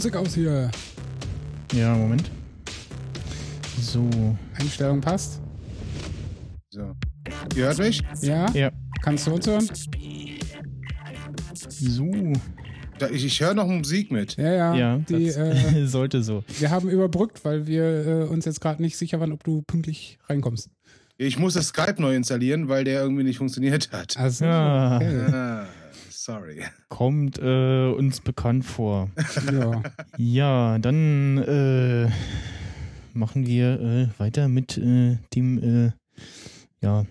Musik aus hier. Ja, Moment. So. Einstellung passt. So. Ihr hört mich? Ja? Ja. Kannst du uns hören? So. Da, ich ich höre noch Musik mit. Ja, ja. Ja, die, das äh, sollte so. wir haben überbrückt, weil wir äh, uns jetzt gerade nicht sicher waren, ob du pünktlich reinkommst. Ich musste Skype neu installieren, weil der irgendwie nicht funktioniert hat. Also, Ja. okay. Ah, sorry. Kommt äh, uns bekannt vor. ja. Ja, dann äh, machen wir äh, weiter mit äh, dem äh, ja,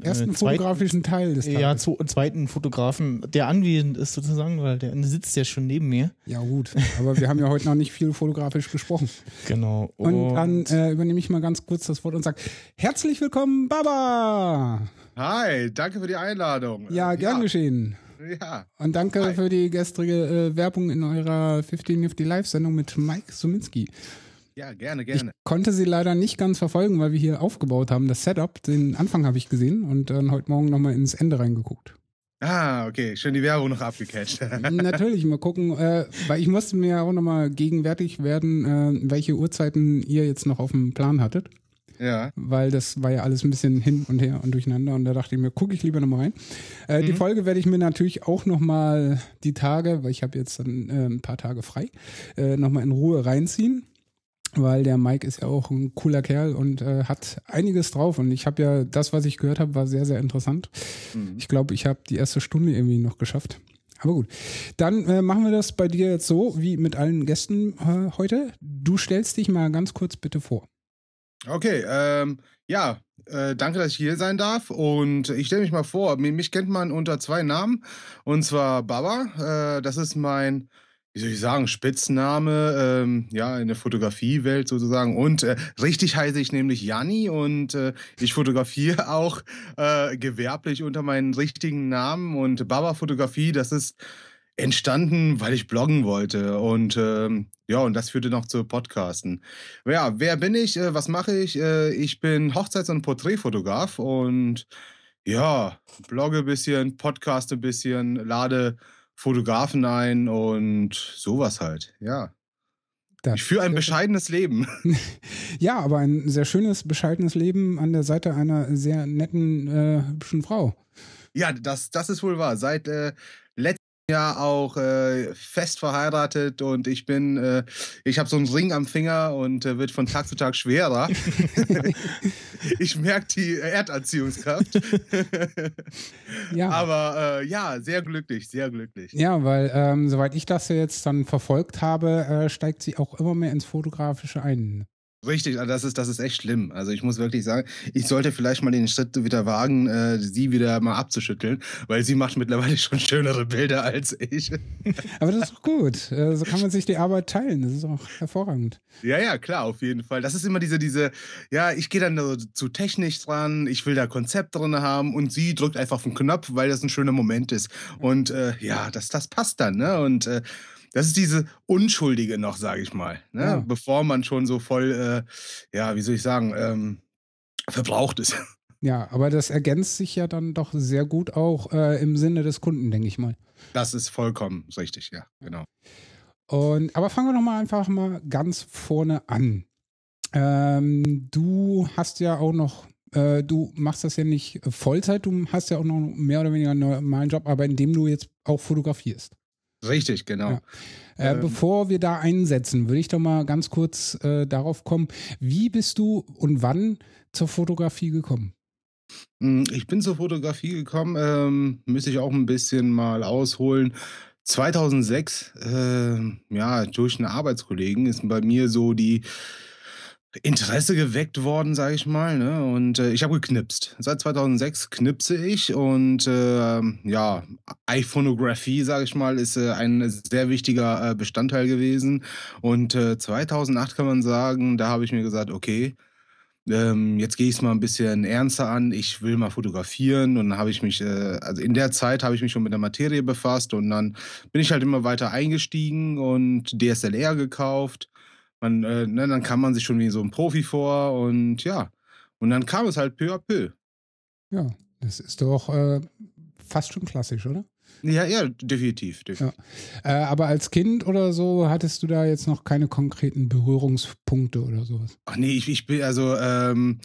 Ersten äh, zweiten- fotografischen Teil des Tages. Ja, zu, zweiten Fotografen, der anwesend ist sozusagen, weil der sitzt ja schon neben mir. Ja, gut. Aber wir haben ja heute noch nicht viel fotografisch gesprochen. Genau. Und dann äh, übernehme ich mal ganz kurz das Wort und sage: Herzlich willkommen, Baba! Hi, danke für die Einladung. Ja, gern geschehen. Ja, Und danke Hi. für die gestrige äh, Werbung in eurer 50 Nifty Live-Sendung mit Mike Suminski. ja, gerne, Ich gerne. konnte sie leider nicht ganz verfolgen, weil wir hier aufgebaut haben. Das Setup, den Anfang habe ich gesehen und dann heute Morgen nochmal ins Ende reingeguckt. Ah, okay, schön die Werbung noch abgecatcht. Natürlich, mal gucken, äh, weil ich musste mir auch nochmal gegenwärtig werden, äh, welche Uhrzeiten ihr jetzt noch auf dem Plan hattet. Ja, weil das war ja alles ein bisschen hin und her und durcheinander und da dachte ich mir, gucke ich lieber nochmal rein. Äh, Die Folge werde ich mir natürlich auch nochmal die Tage, weil ich habe jetzt dann äh, ein paar Tage frei, äh, nochmal in Ruhe reinziehen. Weil der Mike ist ja auch ein cooler Kerl und äh, hat einiges drauf. Und ich habe ja, das, was ich gehört habe, war sehr, sehr interessant. Ich glaube, ich habe die erste Stunde irgendwie noch geschafft. Aber gut. Dann äh, machen wir das bei dir jetzt so, wie mit allen Gästen äh, heute. Du stellst dich mal ganz kurz bitte vor. Okay. Ähm, ja, äh, danke, dass ich hier sein darf. Und ich stelle mich mal vor, mich, kennt man unter zwei Namen. Und zwar Baba. Äh, das ist mein, wie soll ich sagen, Spitzname, ähm, ja, in der Fotografiewelt sozusagen. Und äh, richtig heiße ich nämlich Janni und äh, ich fotografiere auch äh, gewerblich unter meinen richtigen Namen. Und Baba Fotografie, das ist entstanden, weil ich bloggen wollte. Und ähm, ja, und das führte noch zu Podcasten. Ja, wer bin ich? Äh, was mache ich? Äh, ich bin Hochzeits- und Porträtfotograf und ja, blogge ein bisschen, podcaste ein bisschen, lade Fotografen ein und sowas halt. Ja. Ich führe ein bescheidenes Leben. Ja, aber ein sehr schönes, bescheidenes Leben an der Seite einer sehr netten, äh, hübschen Frau. Ja, das, das ist wohl wahr. Seit äh, Jahr auch äh, fest verheiratet und ich bin, äh, ich habe so einen Ring am Finger und äh, wird von Tag zu Tag schwerer. ich merke die Erdanziehungskraft. Ja. Aber äh, ja, sehr glücklich, sehr glücklich. Ja, weil ähm, soweit ich das ja jetzt dann verfolgt habe, äh, steigt sie auch immer mehr ins Fotografische ein. Richtig, also das ist, das ist echt schlimm. Also ich muss wirklich sagen, ich sollte vielleicht mal den Schritt wieder wagen, äh, sie wieder mal abzuschütteln, weil sie macht mittlerweile schon schönere Bilder als ich. Aber das ist doch gut. Äh, so kann man sich die Arbeit teilen. Das ist auch hervorragend. Ja, ja, klar, auf jeden Fall. Das ist immer diese, diese, ja, ich gehe dann so zu technisch dran, ich will da Konzept drin haben und sie drückt einfach auf den Knopf, weil das ein schöner Moment ist. Und äh, ja, das, das passt dann, ne? Und äh, das ist diese Unschuldige noch, sage ich mal, ne? Ja. Bevor man schon so voll, äh, ja, wie soll ich sagen, ähm, verbraucht ist. Ja, aber das ergänzt sich ja dann doch sehr gut auch äh, im Sinne des Kunden, denke ich mal. Das ist vollkommen richtig, ja, genau. Und, aber fangen wir doch mal einfach mal ganz vorne an. Ähm, du hast ja auch noch, äh, du machst das ja nicht Vollzeit, du hast ja auch noch mehr oder weniger einen normalen Job, aber in dem du jetzt auch fotografierst. Richtig, genau. Ja. Äh, Ähm. bevor wir da einsetzen, würde ich doch mal ganz kurz äh, darauf kommen, wie bist du und wann zur Fotografie gekommen? Mm, Ich bin zur Fotografie gekommen, ähm, müsste ich auch ein bisschen mal ausholen. 2006, ähm, ja, durch einen Arbeitskollegen ist bei mir so die Interesse geweckt worden, sage ich mal. Ne? Und äh, ich habe geknipst. Seit 2006 knipse ich und äh, ja, iPhonographie, sage ich mal, ist äh, ein sehr wichtiger äh, Bestandteil gewesen. Und äh, 2008 kann man sagen, da habe ich mir gesagt, okay, ähm, jetzt gehe ich es mal ein bisschen ernster an. Ich will mal fotografieren und habe ich mich, äh, also in der Zeit habe ich mich schon mit der Materie befasst und dann bin ich halt immer weiter eingestiegen und DSLR gekauft. Man, äh, ne, dann kam man sich schon wie so ein Profi vor und ja, und dann kam es halt peu à peu. Ja, Das ist doch äh, fast schon klassisch, oder? Ja, ja, definitiv. definitiv. Ja. Äh, aber als Kind oder so hattest du da jetzt noch keine konkreten Berührungspunkte oder sowas? Ach nee, ich, ich bin, also, ähm,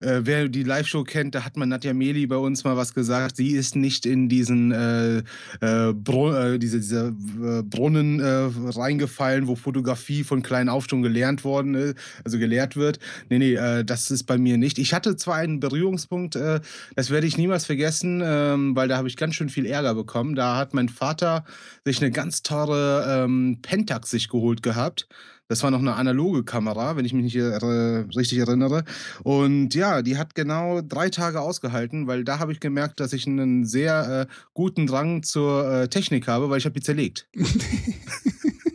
äh, wer die Live-Show kennt, da hat man Nadja Meli bei uns mal was gesagt. Sie ist nicht in diesen äh, äh, Bru äh, diese, diese äh, Brunnen äh, reingefallen, wo Fotografie von kleinen auf schon gelernt worden ist, also gelehrt wird. Nee, nee, das ist bei mir nicht. Ich hatte zwar einen Berührungspunkt, das werde ich niemals vergessen, äh, weil da habe ich ganz schön viel Ärger bekommen. Da hat mein Vater sich eine ganz teure ähm, Pentax sich geholt gehabt. Das war noch eine analoge Kamera, wenn ich mich nicht richtig erinnere. Und ja, die hat genau drei Tage ausgehalten, weil da habe ich gemerkt, dass ich einen sehr äh, guten Drang zur äh, Technik habe, weil ich habe die zerlegt.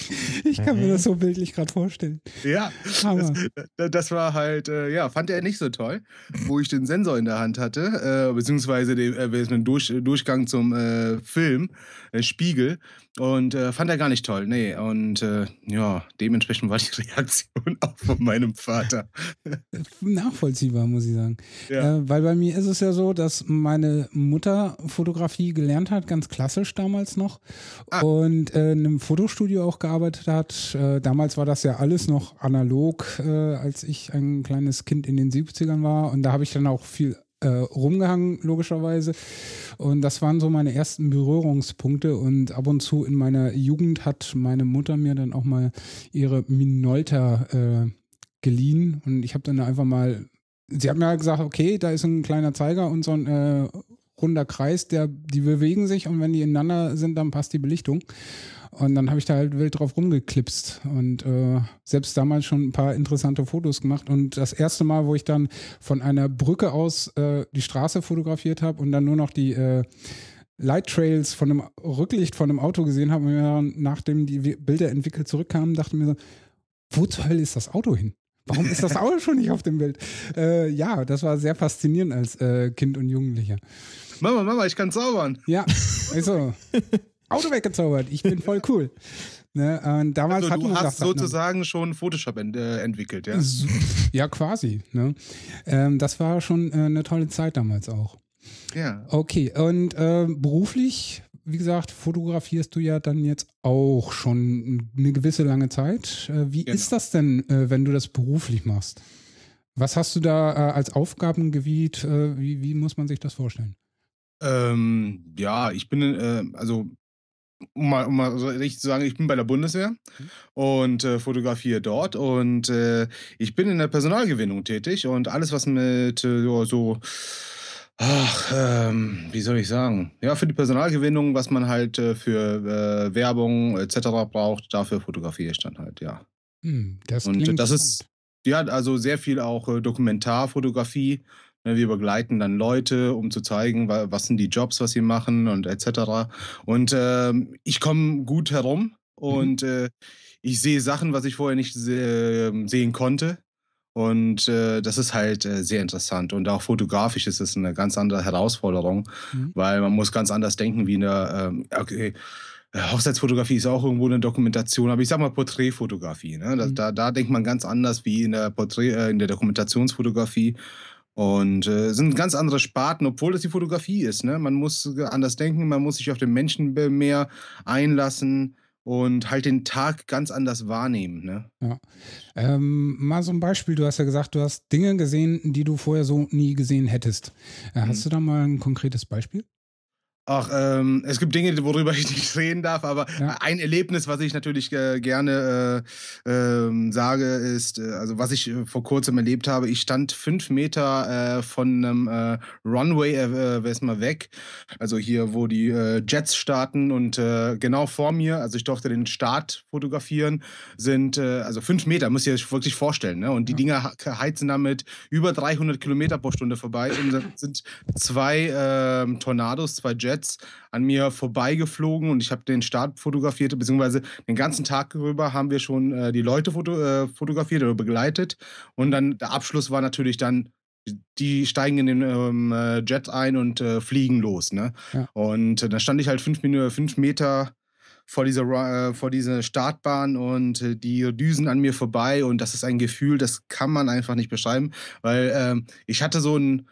Ich kann mir das so bildlich gerade vorstellen. Ja, das, das, war halt, äh, ja, fand er nicht so toll, wo ich den Sensor in der Hand hatte, äh, beziehungsweise den, äh, den Durch, Durchgang zum äh, Film, äh, Spiegel. Und äh, fand er gar nicht toll, nee. Und äh, ja, dementsprechend war die Reaktion auch von meinem Vater. Nachvollziehbar, muss ich sagen. Ja. Weil bei mir ist es ja so, dass meine Mutter Fotografie gelernt hat, ganz klassisch damals noch. Ah. Und in einem Fotostudio auch gearbeitet hat. Äh, damals war das ja alles noch analog, äh, als ich ein kleines Kind in den 70ern war. Und da habe ich dann auch viel äh, rumgehangen, logischerweise. Und das waren so meine ersten Berührungspunkte. Und ab und zu in meiner Jugend hat meine Mutter mir dann auch mal ihre Minolta äh, geliehen. Und ich habe dann einfach mal, sie hat mir halt gesagt, okay, da ist ein kleiner Zeiger und so ein äh, runder Kreis, der, die bewegen sich und wenn die ineinander sind, dann passt die Belichtung. Und dann habe ich da halt wild drauf rumgeklipst und äh, selbst damals schon ein paar interessante Fotos gemacht. Und das erste Mal, wo ich dann von einer Brücke aus äh, die Straße fotografiert habe und dann nur noch die äh, Light Trails von einem Rücklicht von einem Auto gesehen habe und mir nachdem die Bilder entwickelt zurückkamen, dachte mir so, wo zur Hölle ist das Auto hin? Warum ist das Auto schon nicht auf dem Bild? Äh, ja, das war sehr faszinierend als äh, Kind und Jugendlicher. Mama, Mama, ich kann zaubern. Ja, also Auto weggezaubert. Ich bin voll cool. Ne, und damals also, du hast sozusagen ne, schon Photoshop ent äh, entwickelt, ja? Ja, quasi. Ne? Ähm, das war schon äh, eine tolle Zeit damals auch. Ja. Okay, und äh, beruflich, wie gesagt, fotografierst du ja dann jetzt auch schon eine gewisse lange Zeit. Äh, wie genau. ist das denn, äh, wenn du das beruflich machst? Was hast du da äh, als Aufgabengebiet? wie, wie muss man sich das vorstellen? Ähm, ja, ich bin, also um mal, um mal so richtig zu sagen, ich bin bei der Bundeswehr und äh, fotografiere dort und äh, ich bin in der Personalgewinnung tätig und alles, was mit äh, so, ach, ähm, wie soll ich sagen, ja, für die Personalgewinnung, was man halt äh, für äh, Werbung etc. braucht, dafür fotografiere ich dann halt, ja. Hm, das und das ist, ja, also sehr viel auch äh, Dokumentarfotografie wir begleiten dann Leute, um zu zeigen, was sind die Jobs, was sie machen und etc. Und äh, ich komme gut herum mhm. und mhm. äh, ich sehe Sachen, was ich vorher nicht se ähm, sehen konnte. Und äh, das ist halt äh, sehr interessant. Und auch fotografisch ist es eine ganz andere Herausforderung, mhm. weil man muss ganz anders denken wie eine, ähm, okay, Hochzeitsfotografie ist auch irgendwo eine Dokumentation, aber ich sag mal Porträtfotografie. Ne? Da, mhm. da, da denkt man ganz anders wie in der, Porträt, äh, in der Dokumentationsfotografie. Und äh, sind ganz andere Sparten, obwohl das die Fotografie ist. Ne? Man muss anders denken, man muss sich auf den Menschen mehr einlassen und halt den Tag ganz anders wahrnehmen. Ne? Ja. Ähm, mal so ein Beispiel, du hast ja gesagt, du hast Dinge gesehen, die du vorher so nie gesehen hättest. Äh, hast mhm. du da mal ein konkretes Beispiel? Ach, ähm, es gibt Dinge, worüber ich nicht reden darf, aber ja. ein Erlebnis, was ich natürlich äh, gerne äh, äh, sage, ist, äh, also was ich äh, vor kurzem erlebt habe, ich stand fünf Meter äh, von einem Runway äh, mal weg, also hier, wo die Jets starten und genau vor mir, also ich durfte den Start fotografieren, sind also fünf Meter, muss ich euch wirklich vorstellen, ne? und die ja. Dinger heizen damit über 300 Kilometer pro Stunde vorbei und sind zwei ähm, Tornados, zwei Jets Jets an mir vorbeigeflogen und ich habe den Start fotografiert, beziehungsweise den ganzen Tag darüber haben wir schon äh, die Leute foto, äh, fotografiert oder begleitet. Und dann der Abschluss war natürlich dann die steigen in den ähm, äh, Jet ein und äh, fliegen los. Ne? Ja. Und äh, da stand ich halt fünf, fünf Meter vor dieser, äh, vor dieser Startbahn und äh, die düsen an mir vorbei und das ist ein Gefühl, das kann man einfach nicht beschreiben, weil ähm, ich hatte so ein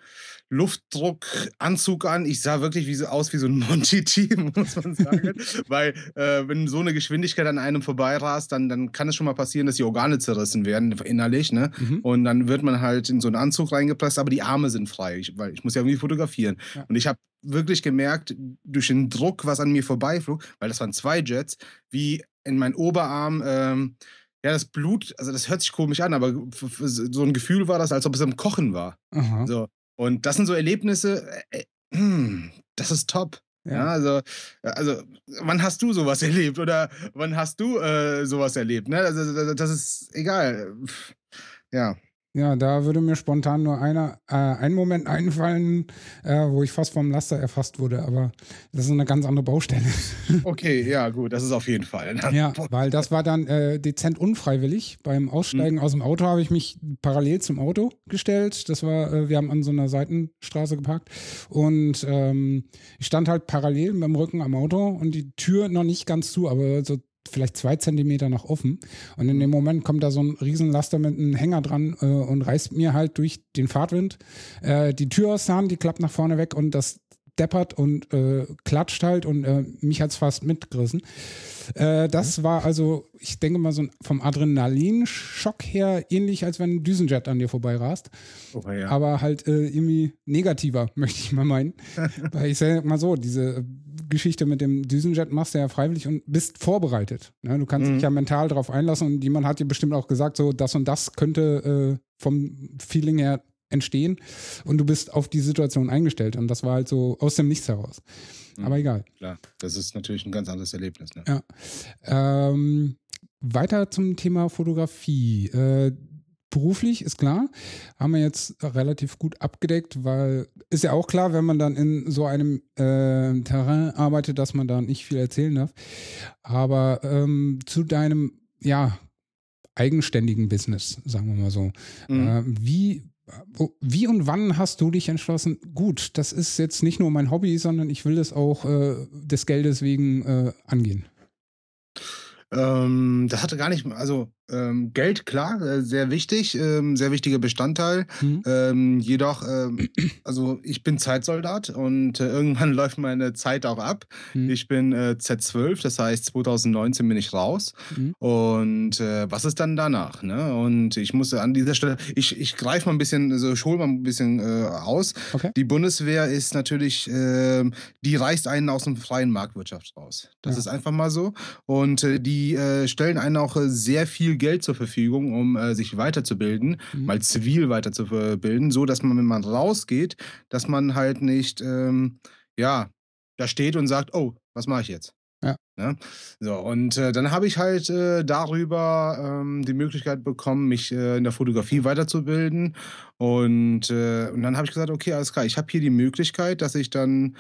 Luftdruckanzug an. Ich sah wirklich wie so aus wie so ein Monty-Team, muss man sagen. Weil, äh, wenn so eine Geschwindigkeit an einem vorbeirast, dann, dann kann es schon mal passieren, dass die Organe zerrissen werden, innerlich, ne? Mhm. Und dann wird man halt in so einen Anzug reingepresst, aber die Arme sind frei, ich, weil ich muss ja irgendwie fotografieren. Ja. Und ich habe wirklich gemerkt, durch den Druck, was an mir vorbeiflog, weil das waren zwei Jets, wie in meinen Oberarm, ähm, ja, das Blut, also das hört sich komisch an, aber so ein Gefühl war das, als ob es am Kochen war. Aha. So. Und das sind so Erlebnisse, äh, äh, das ist top. Ja. ja. also, also, wann hast du sowas erlebt oder wann hast du äh, sowas erlebt? Ne? Also, das ist egal. Ja. Ja, da würde mir spontan nur einer, äh, ein Moment einfallen, äh, wo ich fast vom Laster erfasst wurde, aber das ist eine ganz andere Baustelle. Okay, ja, gut, das ist auf jeden Fall. Ja, weil das war dann äh, dezent unfreiwillig. Beim Aussteigen mhm. aus dem Auto habe ich mich parallel zum Auto gestellt. Das war, äh, wir haben an so einer Seitenstraße geparkt und ähm, ich stand halt parallel mit dem Rücken am Auto und die Tür noch nicht ganz zu, aber so vielleicht zwei Zentimeter noch offen. Und in dem Moment kommt da so ein Riesenlaster mit einem Hänger dran äh, und reißt mir halt durch den Fahrtwind äh, die Tür aus der Hand, die klappt nach vorne weg und das deppert und äh, klatscht halt und äh, mich hat es fast mitgerissen. Äh, das mhm. war also, ich denke mal, so vom Adrenalinschock her ähnlich, als wenn ein Düsenjet an dir vorbeirast. Oh, ja. Aber halt äh, irgendwie negativer, möchte ich mal meinen. Weil ich sage mal so, diese Geschichte mit dem Düsenjet machst du ja freiwillig und bist vorbereitet. Ne? Du kannst mhm. dich ja mental darauf einlassen und jemand hat dir bestimmt auch gesagt, so das und das könnte äh, vom Feeling her entstehen und du bist auf die Situation eingestellt und das war halt so aus dem Nichts heraus. Mhm. Aber egal. Klar, das ist natürlich ein ganz anderes Erlebnis. Ne? Ja. Ähm, weiter zum Thema Fotografie. Äh, beruflich ist klar, haben wir jetzt relativ gut abgedeckt, weil ist ja auch klar, wenn man dann in so einem äh, Terrain arbeitet, dass man da nicht viel erzählen darf. Aber ähm, zu deinem, ja, eigenständigen Business, sagen wir mal so. Mhm. Äh, wie wie und wann hast du dich entschlossen, gut, das ist jetzt nicht nur mein Hobby, sondern ich will das auch äh, des Geldes wegen äh, angehen? Ähm, das hatte gar nicht, also ähm, Geld, klar, äh, sehr wichtig, ähm, sehr wichtiger Bestandteil. Mhm. Ähm, jedoch, ähm, also ich bin Zeitsoldat und äh, irgendwann läuft meine Zeit auch ab. Mhm. Ich bin äh, Z12, das heißt 2019 bin ich raus. Mhm. Und äh, was ist dann danach? Ne? Und ich musste an dieser Stelle, ich, ich greife mal ein bisschen, also ich hole mal ein bisschen äh, aus. Okay. Die Bundeswehr ist natürlich, ähm, die reißt einen aus dem freien Marktwirtschaft raus. Das ja. ist einfach mal so. Und die stellen einen auch sehr viel Geld zur Verfügung, um äh, sich weiterzubilden, mhm. mal zivil weiterzubilden, so dass man, wenn man rausgeht, dass man halt nicht, ähm, ja, da steht und sagt, oh, was mache ich jetzt? Ja. Ne? So, und äh, dann habe ich halt äh, darüber ähm, die Möglichkeit bekommen, mich äh, in der Fotografie weiterzubilden. Und, äh, und dann habe ich gesagt, okay, alles klar, ich habe hier die Möglichkeit, dass ich dann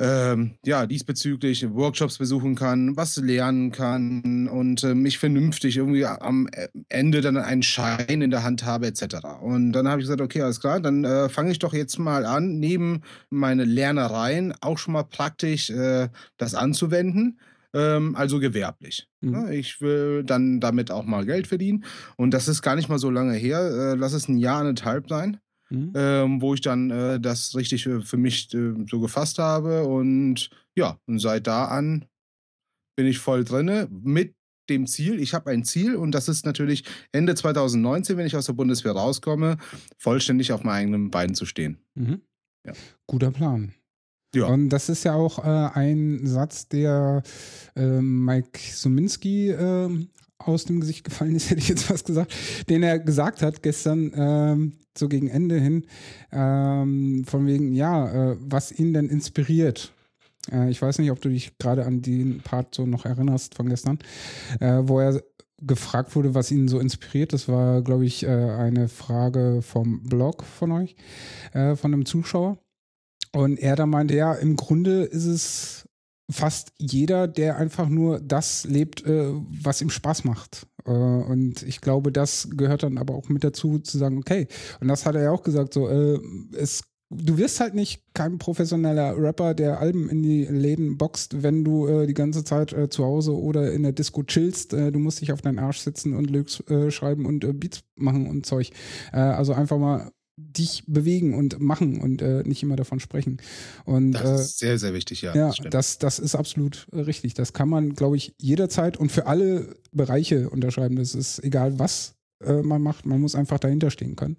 ähm, ja, diesbezüglich Workshops besuchen kann, was lernen kann und äh, mich vernünftig irgendwie am Ende dann einen Schein in der Hand habe, etc. Und dann habe ich gesagt, okay, alles klar, dann äh, fange ich doch jetzt mal an, neben meine Lernereien auch schon mal praktisch äh, das anzuwenden ähm, also gewerblich. Mhm. Ne? Ich will dann damit auch mal Geld verdienen. Und das ist gar nicht mal so lange her. Äh, lass es ein Jahr, anderthalb sein mhm. ähm, wo ich dann äh, das richtig für, für mich äh, so gefasst habe. Und ja, und seit da an bin ich voll drinne mit dem Ziel, ich habe ein Ziel und das ist natürlich Ende 2019, wenn ich aus der Bundeswehr rauskomme, vollständig auf meinen eigenen Beinen zu stehen. Mhm. Ja. Guter Plan. Ja. Und das ist ja auch äh, ein Satz, der äh, Mike Suminski äh, aus dem Gesicht gefallen ist, hätte ich jetzt was gesagt, den er gesagt hat gestern, ähm, so gegen Ende hin, ähm, von wegen, ja, äh, was ihn denn inspiriert. Äh, ich weiß nicht, ob du dich gerade an den Part so noch erinnerst von gestern, äh, wo er gefragt wurde, was ihn so inspiriert. Das war, glaube ich, äh, eine Frage vom Blog von euch, äh, von einem Zuschauer. Und er da meinte, ja, im Grunde ist es fast jeder, der einfach nur das lebt, äh, was ihm Spaß macht. Äh, und ich glaube, das gehört dann aber auch mit dazu, zu sagen, okay, und das hat er ja auch gesagt, so, äh, es du wirst halt nicht kein professioneller Rapper, der Alben in die Läden boxt, wenn du äh, die ganze Zeit äh, zu Hause oder in der Disco chillst. Äh, du musst dich auf deinen Arsch sitzen und Lyrics äh, schreiben und äh, Beats machen und Zeug. Also einfach mal dich bewegen und machen und äh, nicht immer davon sprechen. Und, das äh, ist sehr, sehr wichtig, ja. Ja, das, das, das ist absolut richtig. Das kann man, glaube ich, jederzeit und für alle Bereiche unterschreiben. Das ist egal, was äh, man macht, man muss einfach dahinter stehen können.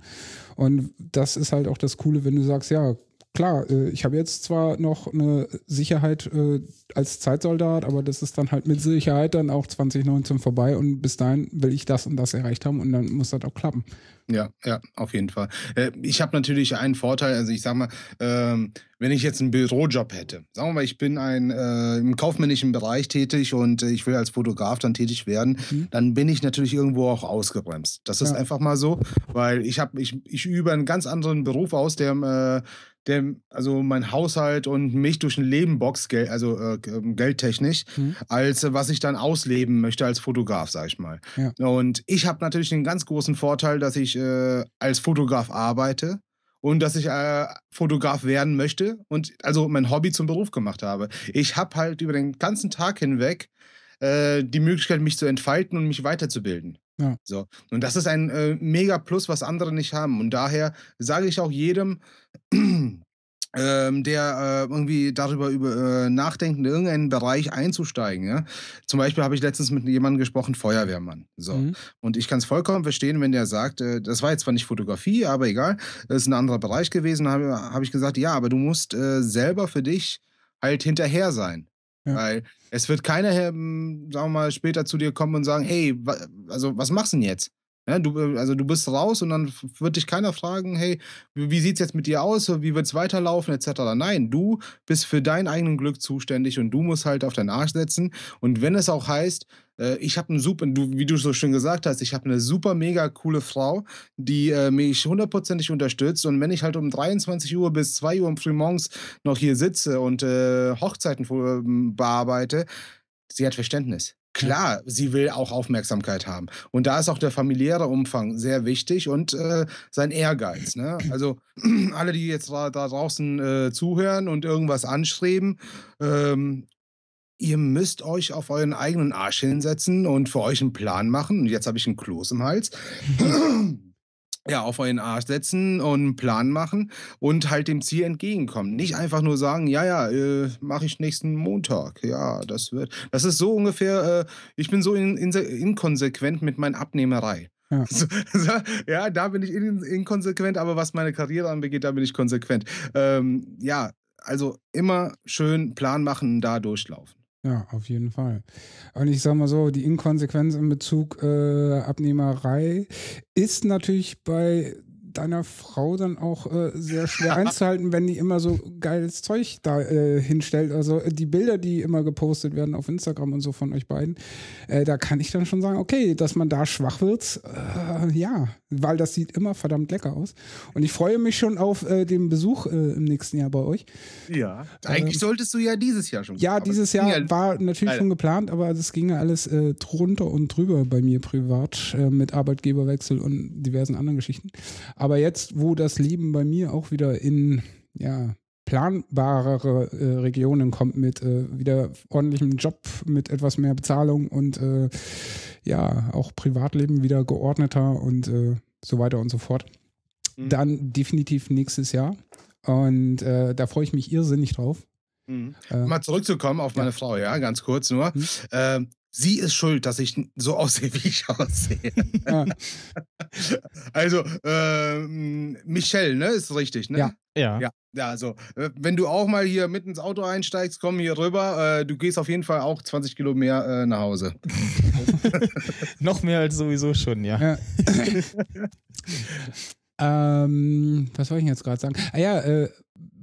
Und das ist halt auch das Coole, wenn du sagst, ja, klar, äh, ich habe jetzt zwar noch eine Sicherheit äh, als Zeitsoldat, aber das ist dann halt mit Sicherheit dann auch 2019 vorbei und bis dahin will ich das und das erreicht haben und dann muss das auch klappen. Ja, ja, auf jeden Fall. Äh, ich habe natürlich einen Vorteil, also ich sag mal, ähm, wenn ich jetzt einen Bürojob hätte, sagen wir mal, ich bin ein, äh, im kaufmännischen Bereich tätig und ich will als Fotograf dann tätig werden, mhm. dann bin ich natürlich irgendwo auch ausgebremst. Das ist ja. einfach mal so, weil ich habe, ich, ich übe einen ganz anderen Beruf aus, der äh, der, also mein Haushalt und mich durch ein Leben boxt, also äh, ähm, geldtechnisch, mhm. als äh, was ich dann ausleben möchte als Fotograf, sag ich mal. Ja. Und ich habe natürlich den ganz großen Vorteil, dass ich äh, als Fotograf arbeite und dass ich äh, Fotograf werden möchte und also mein Hobby zum Beruf gemacht habe. Ich habe halt über den ganzen Tag hinweg äh, die Möglichkeit, mich zu entfalten und mich weiterzubilden. Ja. So. Und das ist ein äh, mega Plus, was andere nicht haben. Und daher sage ich auch jedem, ähm, der äh, irgendwie darüber über, äh, nachdenkt, in irgendeinen Bereich einzusteigen. Ja? Zum Beispiel habe ich letztens mit jemandem gesprochen, Feuerwehrmann. So. Mhm. Und ich kann es vollkommen verstehen, wenn der sagt, äh, das war jetzt zwar nicht Fotografie, aber egal, das ist ein anderer Bereich gewesen. habe hab ich gesagt, ja, aber du musst äh, selber für dich halt hinterher sein. Ja. Weil es wird keiner, sagen wir mal, später zu dir kommen und sagen, hey, also was machst du denn jetzt? Ja, du, äh, also du bist raus und dann wird dich keiner fragen, hey, wie sieht es jetzt mit dir aus, wie wird es weiterlaufen, etc. Nein, du bist für dein eigenes Glück zuständig und du musst halt auf deinen Arsch setzen. Und wenn es auch heißt, äh, ich habe einen super, du, wie du so schön gesagt hast, ich habe eine super mega coole Frau, die äh, mich hundertprozentig unterstützt. Und wenn ich halt um 23 Uhr bis 2 Uhr frühmorgens noch hier sitze und äh, Hochzeiten ähm, bearbeite, sie hat Verständnis. Klar, sie will auch Aufmerksamkeit haben. Und da ist auch der familiäre Umfang sehr wichtig und äh, sein Ehrgeiz. Ne? Also alle, die jetzt da, da draußen äh, zuhören und irgendwas anstreben, ähm, ihr müsst euch auf euren eigenen Arsch hinsetzen und für euch einen Plan machen. Und jetzt habe ich einen Kloß im Hals. ja, auf euren Arsch setzen und einen Plan machen und halt dem Ziel entgegenkommen. Nicht einfach nur sagen, ja, ja, äh, mache ich nächsten Montag. Ja, das wird. Das ist so ungefähr, äh, ich bin so in, in, inkonsequent mit meiner Abnehmerei. Ja. So, so, ja, da bin ich in, inkonsequent, aber was meine Karriere anbegeht, da bin ich konsequent. Ähm, ja, also immer schön Plan machen, da durchlaufen. Ja, auf jeden Fall. Und ich sag mal so, die Inkonsequenz in Bezug äh, Abnehmerei ist natürlich bei deiner Frau dann auch äh, sehr schwer einzuhalten, wenn die immer so geiles Zeug da äh, hinstellt. Also äh, die Bilder, die immer gepostet werden auf Instagram und so von euch beiden, äh, da kann ich dann schon sagen, okay, dass man da schwach wird, äh, ja, weil das sieht immer verdammt lecker aus. Und ich freue mich schon auf äh, den Besuch im nächsten Jahr bei euch. Ja, eigentlich ähm, solltest du ja dieses Jahr schon. Ja, dieses Jahr ja war natürlich Alter. schon geplant, aber das ging ja alles drunter und drüber bei mir privat mit Arbeitgeberwechsel und diversen anderen Geschichten. Aber jetzt, wo das Leben bei mir auch wieder in, ja, planbarere äh, Regionen kommt mit äh, wieder ordentlichem Job, mit etwas mehr Bezahlung und äh, ja, auch Privatleben wieder geordneter und äh, so weiter und so fort. Mhm. Dann definitiv nächstes Jahr. Und äh, da freue ich mich irrsinnig drauf. Mhm. Äh, Mal zurückzukommen auf meine ja. Frau, ja, ganz kurz nur. Mhm. Ähm, sie ist schuld, dass ich so aussehe, wie ich aussehe. Ja. also, äh, Michelle, ne, ist richtig, ne? Ja. Ja. Ja, ja also, äh, wenn du auch mal hier mit ins Auto einsteigst, komm hier rüber. Äh, du gehst auf jeden Fall auch 20 Kilo mehr äh, nach Hause. Noch mehr als sowieso schon, ja. ja. ähm, was soll ich jetzt gerade sagen? Ah ja, äh,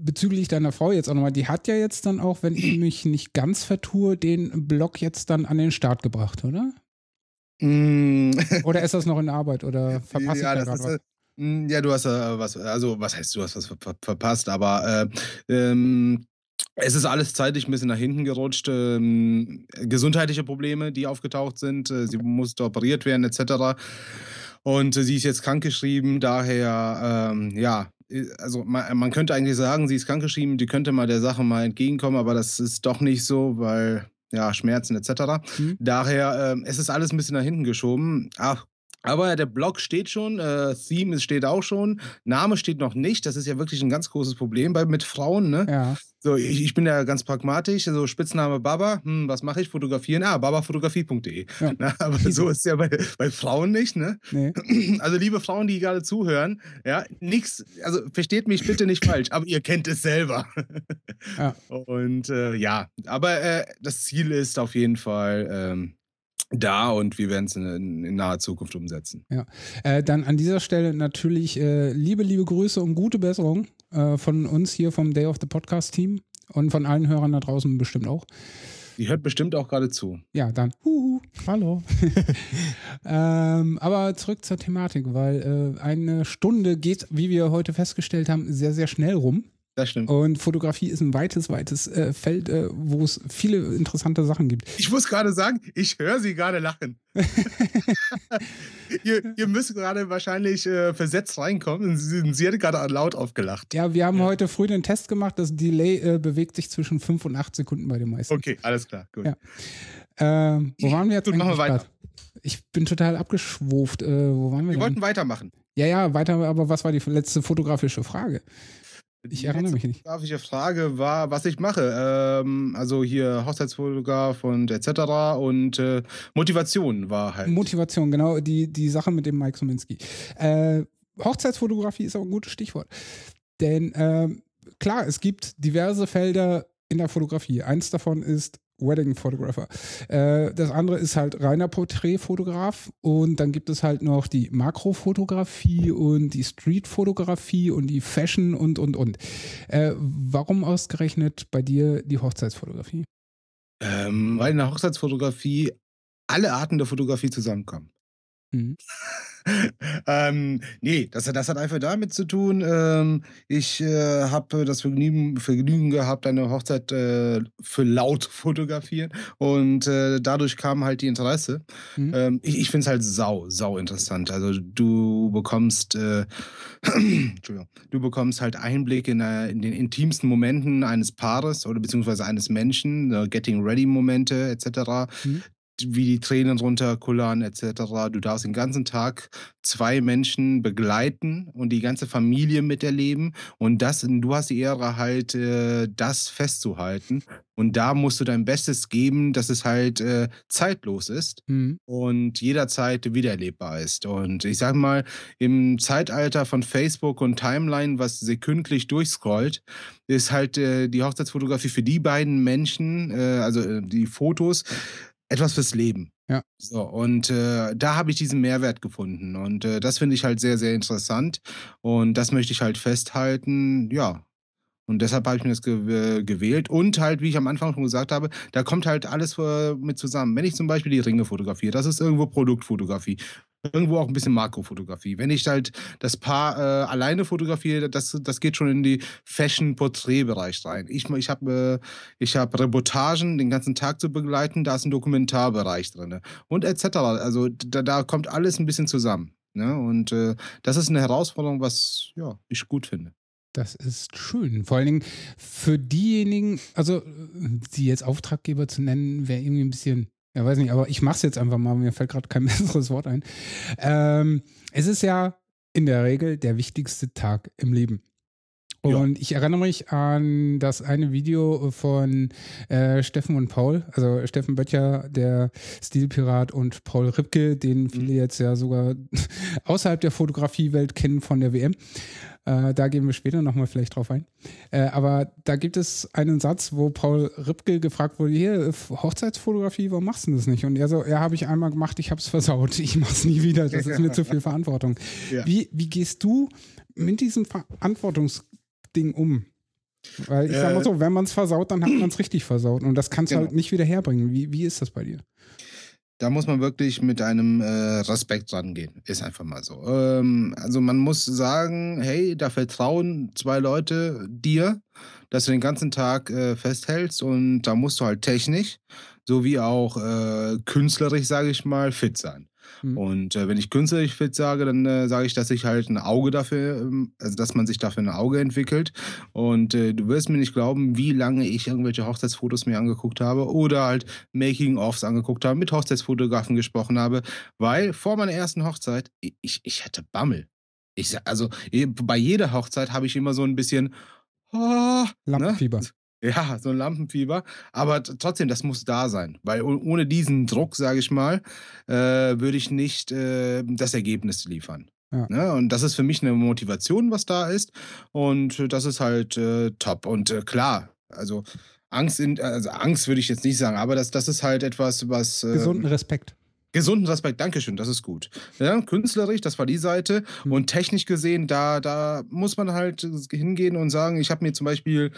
bezüglich deiner Frau jetzt auch nochmal, die hat ja jetzt dann auch, wenn ich mich nicht ganz vertue, den Blog jetzt dann an den Start gebracht, oder? Mm. oder ist das noch in Arbeit oder verpasse ja, ich da gerade was? Mm, ja, du hast äh, was, also was heißt, du hast was ver ver verpasst, aber äh, ähm, es ist alles zeitlich ein bisschen nach hinten gerutscht. Ähm, gesundheitliche Probleme, die aufgetaucht sind. Äh, sie musste operiert werden, etc. Und äh, sie ist jetzt krankgeschrieben, daher, ähm, ja, äh, also man, man, könnte eigentlich sagen, sie ist krankgeschrieben, die könnte mal der Sache mal entgegenkommen, aber das ist doch nicht so, weil ja, Schmerzen etc. Mhm. Daher, äh, es ist alles ein bisschen nach hinten geschoben. Ach, Aber der Blog steht schon, äh, Theme steht auch schon, Name steht noch nicht. Das ist ja wirklich ein ganz großes Problem bei, mit Frauen. Ne? Ja. So, ich, ich bin ja ganz pragmatisch. Also Spitzname Baba, hm, was mache ich? Fotografieren? Ah, babafotografie.de. Ja. Na, aber so ist es ja bei, bei Frauen nicht, ne? Nee. Also liebe Frauen, die gerade zuhören, ja, nix, also versteht mich bitte nicht falsch, aber ihr kennt es selber. Ja. Und äh, ja, aber äh, das Ziel ist auf jeden Fall ähm, da und wir werden es in, in naher Zukunft umsetzen. Äh, dann an dieser Stelle natürlich äh, liebe, liebe Grüße und gute Besserung äh, von uns hier vom Day of the Podcast Team und von allen Hörern da draußen bestimmt auch. Die hört bestimmt auch gerade zu. Ja, dann. Huhu. Hallo. Ähm, aber zurück zur Thematik, weil äh, eine Stunde geht, wie wir heute festgestellt haben, sehr, sehr schnell rum. Das stimmt. Und Fotografie ist ein weites, weites äh, Feld, äh, wo es viele interessante Sachen gibt. Ich muss gerade sagen, ich höre sie gerade lachen. ihr, ihr müsst gerade wahrscheinlich äh, versetzt reinkommen. Sie, sie hat gerade laut aufgelacht. Ja, wir haben heute früh den Test gemacht. Das Delay äh, bewegt sich zwischen 5 und 8 Sekunden bei den meisten. Okay, alles klar. Gut. Ja. Ähm, wo waren wir jetzt? Gut, machen wir weiter. grad? Ich bin total abgeschwuft. Äh, wo waren wir? Wir denn? wollten weitermachen. ja, ja, weiter, aber was war die letzte fotografische Frage? Ich Die erinnere mich nicht. Fotografische Frage war, was ich mache. Ähm, also hier Hochzeitsfotograf und etc. Und äh, Motivation war halt. Motivation, genau, die, die Sache mit dem Mike Sominski. Äh, Hochzeitsfotografie ist auch ein gutes Stichwort. Denn ähm, klar, es gibt diverse Felder in der Fotografie. Eins davon ist Wedding Photographer. Äh, das andere ist halt reiner Porträtfotograf und dann gibt es halt noch die Makrofotografie und die Streetfotografie und die Fashion und und und. Äh, warum ausgerechnet bei dir die Hochzeitsfotografie? ähm, weil in der Hochzeitsfotografie alle Arten der Fotografie zusammenkommen. Mhm. ähm, nee, das, hat- das hat einfach damit zu tun. Ähm, ich äh, habe das Vergnügen, Vergnügen gehabt, eine Hochzeit äh, für laut fotografieren und äh, dadurch kam halt die Interesse. Mhm. Ähm, ich ich finde es halt sau, sau interessant. Also du bekommst, äh, Entschuldigung, du bekommst halt Einblick in, äh, in den intimsten Momenten eines Paares oder beziehungsweise eines Menschen, äh, Getting Ready Momente etc Mhm. Wie die Tränen runterkullern etc. Du darfst den ganzen Tag zwei Menschen begleiten und die ganze Familie miterleben und das, du hast die Ehre halt, äh, das festzuhalten und da musst du dein Bestes geben, dass es halt äh, zeitlos ist Mhm. und jederzeit wiedererlebbar ist. Und ich sag mal, im Zeitalter von Facebook und Timeline, was sekündlich durchscrollt, ist halt äh, die Hochzeitsfotografie für die beiden Menschen, also die Fotos, etwas fürs Leben. Ja. So, und äh, da habe ich diesen Mehrwert gefunden. Und äh, das finde ich halt sehr, sehr interessant. Und das möchte ich halt festhalten, ja. Und deshalb habe ich mir das äh, gewählt. Und halt, wie ich am Anfang schon gesagt habe, da kommt halt alles äh, mit zusammen. Wenn ich zum Beispiel die Ringe fotografiere, das ist irgendwo Produktfotografie. Irgendwo auch ein bisschen Makrofotografie. Wenn ich halt das Paar äh, alleine fotografiere, das, das geht schon in die Fashion-Porträt-Bereich rein. Ich, ich habe äh, hab Reportagen den ganzen Tag zu begleiten, da ist ein Dokumentarbereich drin. Und etc. Also da, da kommt alles ein bisschen zusammen. Ne? Und äh, das ist eine Herausforderung, was ja, ich gut finde. Das ist schön. Vor allen Dingen für diejenigen, also sie jetzt Auftraggeber zu nennen, wäre irgendwie ein bisschen, ja weiß nicht, aber ich mache es jetzt einfach mal, mir fällt gerade kein besseres Wort ein. Ähm, es ist ja in der Regel der wichtigste Tag im Leben. Ja. Und ich erinnere mich an das eine Video von äh, Steffen und Paul, also Steffen Böttcher, der Stilpirat und Paul Ripke, den viele jetzt ja sogar außerhalb der Fotografiewelt kennen von der WM. Äh, da gehen wir später nochmal vielleicht drauf ein. Äh, aber da gibt es einen Satz, wo Paul Ripke gefragt wurde, hier, Hochzeitsfotografie, warum machst du das nicht? Und er so, ja, habe ich einmal gemacht, ich habe es versaut, ich mache es nie wieder, das ist mir zu viel Verantwortung. Ja. Wie, wie gehst du mit diesem Verantwortungsding um? Weil ich sag mal Äh, so, wenn man es versaut, dann hat man es richtig versaut und das kannst du Genau. halt nicht wieder herbringen. Wie, wie ist das bei dir? Da muss man wirklich mit einem äh, Respekt rangehen. Ist einfach mal so. Ähm, also man muss sagen, hey, da vertrauen zwei Leute dir, dass du den ganzen Tag äh, festhältst und da musst du halt technisch sowie auch äh, künstlerisch, sage ich mal, fit sein. Mhm. Und äh, wenn ich künstlerisch fit sage, dann äh, sage ich, dass ich halt ein Auge dafür, ähm, also dass man sich dafür ein Auge entwickelt. Und äh, du wirst mir nicht glauben, wie lange ich irgendwelche Hochzeitsfotos mir angeguckt habe oder halt Making-ofs angeguckt habe, mit Hochzeitsfotografen gesprochen habe, weil vor meiner ersten Hochzeit, ich, ich hatte Bammel. Ich, also bei jeder Hochzeit habe ich immer so ein bisschen oh, Lampenfieber. Ne? Ja, so ein Lampenfieber. Aber trotzdem, das muss da sein. Weil ohne diesen Druck, sage ich mal, äh, würde ich nicht äh, das Ergebnis liefern. Ja. Ne? Und das ist für mich eine Motivation, was da ist. Und das ist halt äh, top. Und äh, klar, also Angst, in, also Angst würde ich jetzt nicht sagen, aber das, das ist halt etwas, was. Gesunden Respekt. Gesunden Respekt, Dankeschön, das ist gut. Ja, künstlerisch, das war die Seite. Mhm. Und technisch gesehen, da, da muss man halt hingehen und sagen, ich habe mir zum Beispiel,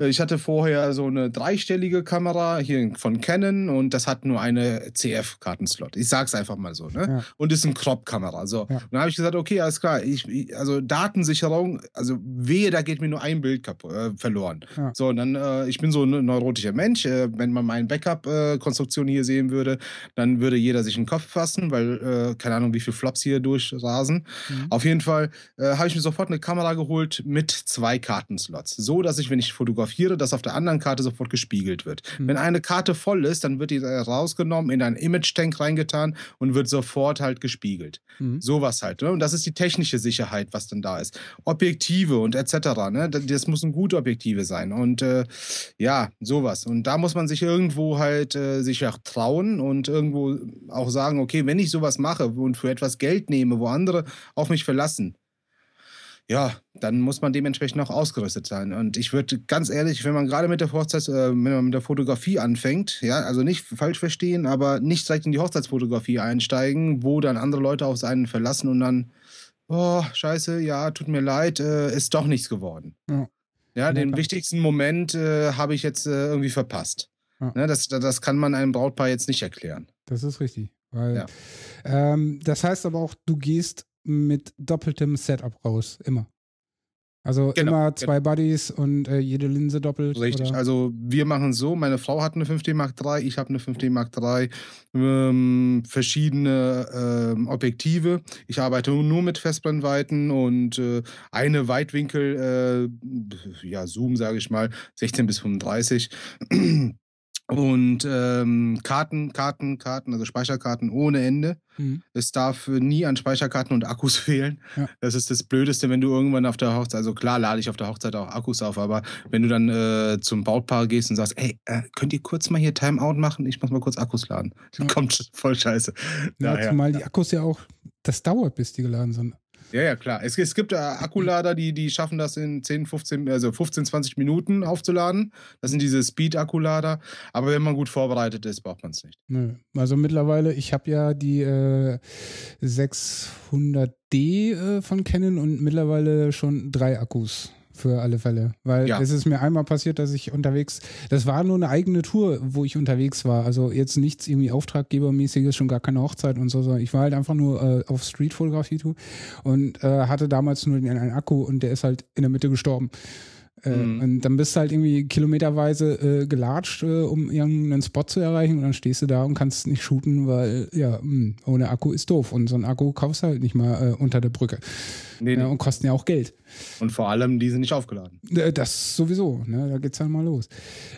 äh, ich hatte vorher so eine dreistellige Kamera hier von Canon und das hat nur eine CF-Kartenslot. Ich sag's einfach mal so, ne? Ja. Und ist eine Crop-Kamera. So. Ja. Und dann habe ich gesagt, okay, alles klar, ich, also Datensicherung, also wehe, da geht mir nur ein Bild kaputt, äh, verloren. Ja. So, und dann, äh, ich bin so ein neurotischer Mensch. Äh, wenn man meine Backup-Konstruktion hier sehen würde, dann würde jeder sich den Kopf fassen, weil äh, keine Ahnung, wie viele Flops hier durchrasen. Mhm. Auf jeden Fall äh, habe ich mir sofort eine Kamera geholt mit zwei Kartenslots. So, dass ich, wenn ich fotografiere, dass auf der anderen Karte sofort gespiegelt wird. Mhm. Wenn eine Karte voll ist, dann wird die rausgenommen, in einen Image-Tank reingetan und wird sofort halt gespiegelt. Mhm. Sowas halt. Ne? Und das ist die technische Sicherheit, was dann da ist. Objektive und etc. Ne? Das müssen gute Objektive sein. Und äh, ja, sowas. Und da muss man sich irgendwo halt äh, sich auch trauen und irgendwo auch auch sagen, okay, wenn ich sowas mache und für etwas Geld nehme, wo andere auf mich verlassen, ja, dann muss man dementsprechend auch ausgerüstet sein. Und ich würde ganz ehrlich, wenn man gerade mit der Hochzeits, äh, wenn man mit der Fotografie anfängt, ja, also nicht falsch verstehen, aber nicht direkt in die Hochzeitsfotografie einsteigen, wo dann andere Leute auf einen verlassen und dann, oh, scheiße, ja, tut mir leid, äh, ist doch nichts geworden. Ja, ja den ja, wichtigsten Moment äh, habe ich jetzt äh, irgendwie verpasst. Ja. Ne, das, das kann man einem Brautpaar jetzt nicht erklären. Das ist richtig. Weil, ja. ähm, das heißt aber auch, du gehst mit doppeltem Setup raus, immer. Also genau, immer zwei genau. Buddies und äh, jede Linse doppelt. Richtig, oder? also wir machen so, meine Frau hat eine 5D Mark III, ich habe eine 5D Mark III, ähm, verschiedene ähm, Objektive. Ich arbeite nur mit Festbrennweiten und äh, eine Weitwinkel, äh, ja Zoom sage ich mal, 16 bis 35. Und ähm, Karten, Karten, Karten, also Speicherkarten ohne Ende. Mhm. Es darf nie an Speicherkarten und Akkus fehlen. Ja. Das ist das Blödeste, wenn du irgendwann auf der Hochzeit, also klar lade ich auf der Hochzeit auch Akkus auf, aber wenn du dann äh, zum Brautpaar gehst und sagst, ey, äh, könnt ihr kurz mal hier Timeout machen? Ich muss mal kurz Akkus laden. Ja. Kommt voll scheiße. Ja, zumal die Akkus ja auch, das dauert, bis die geladen sind. Ja, ja, klar. Es, es gibt äh, Akkulader, die, die schaffen das in 10, 15, also 15, 20 Minuten aufzuladen. Das sind diese Speed-Akkulader. Aber wenn man gut vorbereitet ist, braucht man es nicht. Nö. Also mittlerweile, ich habe ja die äh, 600D äh, von Canon und mittlerweile schon drei Akkus für alle Fälle. Weil ja. es ist mir einmal passiert, dass ich unterwegs, das war nur eine eigene Tour, wo ich unterwegs war. Also jetzt nichts irgendwie Auftraggebermäßiges, schon gar keine Hochzeit und so, sondern ich war halt einfach nur äh, auf Streetfotografie-Tour und äh, hatte damals nur den einen Akku und der ist halt in der Mitte gestorben. Äh, mhm. Und dann bist du halt irgendwie kilometerweise äh, gelatscht, äh, um irgendeinen Spot zu erreichen und dann stehst du da und kannst nicht shooten, weil ja, mh, hm, ohne Akku ist doof und so ein Akku kaufst du halt nicht mal äh, unter der Brücke. Nee, ja, und kosten ja auch Geld. Und vor allem, die sind nicht aufgeladen. Das sowieso, ne? da geht's dann mal los.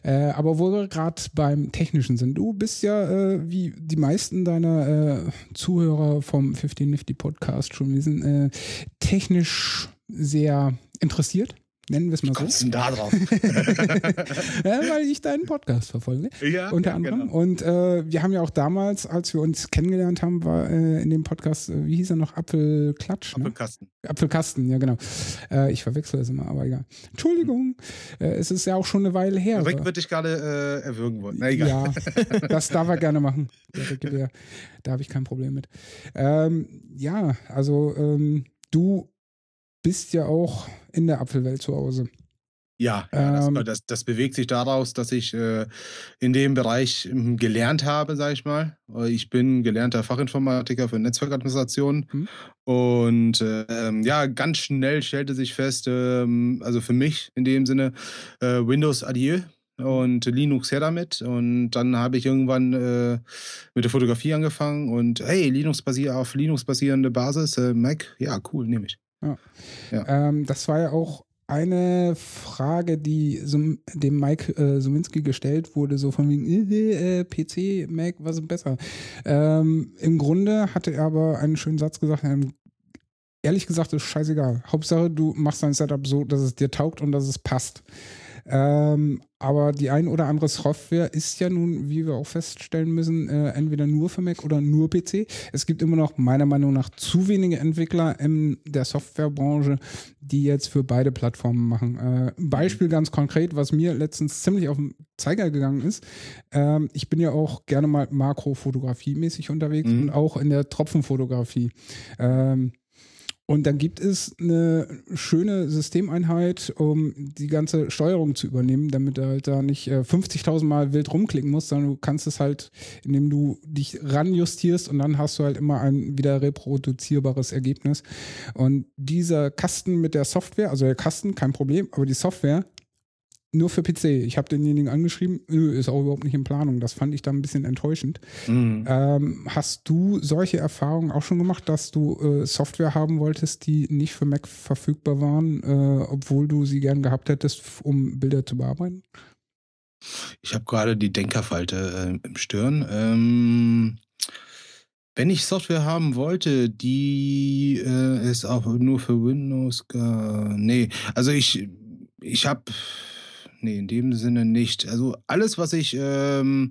Äh, aber wo wir gerade beim Technischen sind, du bist ja, wie die meisten deiner Zuhörer vom 15 Nifty Podcast schon wissen, technisch sehr interessiert nennen wir es mal so. Du denn da drauf? ja, weil ich deinen Podcast verfolge. Ja, unter ja, anderem. Genau. Und äh, wir haben ja auch damals, als wir uns kennengelernt haben, war äh, in dem Podcast, äh, wie hieß er noch, Apfelklatsch? Ne? Apfelkasten. Apfelkasten, ja genau. Äh, ich verwechsel das immer, aber egal. Entschuldigung, äh, es ist ja auch schon eine Weile her. Rick wird dich gerade äh, erwürgen wollen. Na, egal. Ja, das darf er gerne machen. Der, da habe ich kein Problem mit. Ähm, ja, also ähm, du bist ja auch in der Apfelwelt zu Hause. Ja, ähm, das, das, das, bewegt sich daraus, dass ich äh, in dem Bereich hm, gelernt habe, sage ich mal. Ich bin gelernter Fachinformatiker für Netzwerkadministration hm. und äh, ja, ganz schnell stellte sich fest, äh, also für mich in dem Sinne, äh, Windows Adieu und Linux her damit. Und dann habe ich irgendwann äh, mit der Fotografie angefangen und hey, Linux basiert auf Linux basierende Basis, äh, Mac, ja, cool, nehme ich. Ja. ja. Ähm, das war ja auch eine Frage, die dem Mike äh, Suminski gestellt wurde, so von wegen äh, äh PC, Mac, was ist besser? Ähm, Im Grunde hatte er aber einen schönen Satz gesagt, ähm, ehrlich gesagt ist scheißegal. Hauptsache, du machst dein Setup so, dass es dir taugt und dass es passt. Ähm, aber die ein oder andere Software ist ja nun, wie wir auch feststellen müssen, äh, entweder nur für Mac oder nur PC. Es gibt immer noch meiner Meinung nach zu wenige Entwickler in der Softwarebranche, die jetzt für beide Plattformen machen. Äh, Beispiel ganz konkret, was mir letztens ziemlich auf den Zeiger gegangen ist. Ähm, ich bin ja auch gerne mal Makrofotografie-mäßig unterwegs mhm. und auch in der Tropfenfotografie. Ähm, und dann gibt es eine schöne Systemeinheit, um die ganze Steuerung zu übernehmen, damit du halt da nicht äh, 50.000 Mal wild rumklicken musst, sondern du kannst es halt, indem du dich ranjustierst und dann hast du halt immer ein wieder reproduzierbares Ergebnis. Und dieser Kasten mit der Software, also der Kasten, kein Problem, aber die Software, nur für PC. Ich habe denjenigen angeschrieben, ist auch überhaupt nicht in Planung. Das fand ich dann ein bisschen enttäuschend. Mhm. Ähm, hast du solche Erfahrungen auch schon gemacht, dass du äh, Software haben wolltest, die nicht für Mac verfügbar waren, äh, obwohl du sie gern gehabt hättest, um Bilder zu bearbeiten? Ich habe gerade die Denkerfalte äh, im Stirn. Ähm, wenn ich Software haben wollte, die äh, ist auch nur für Windows. nee, also ich, ich habe nee, in dem Sinne nicht. Also alles, was ich ähm,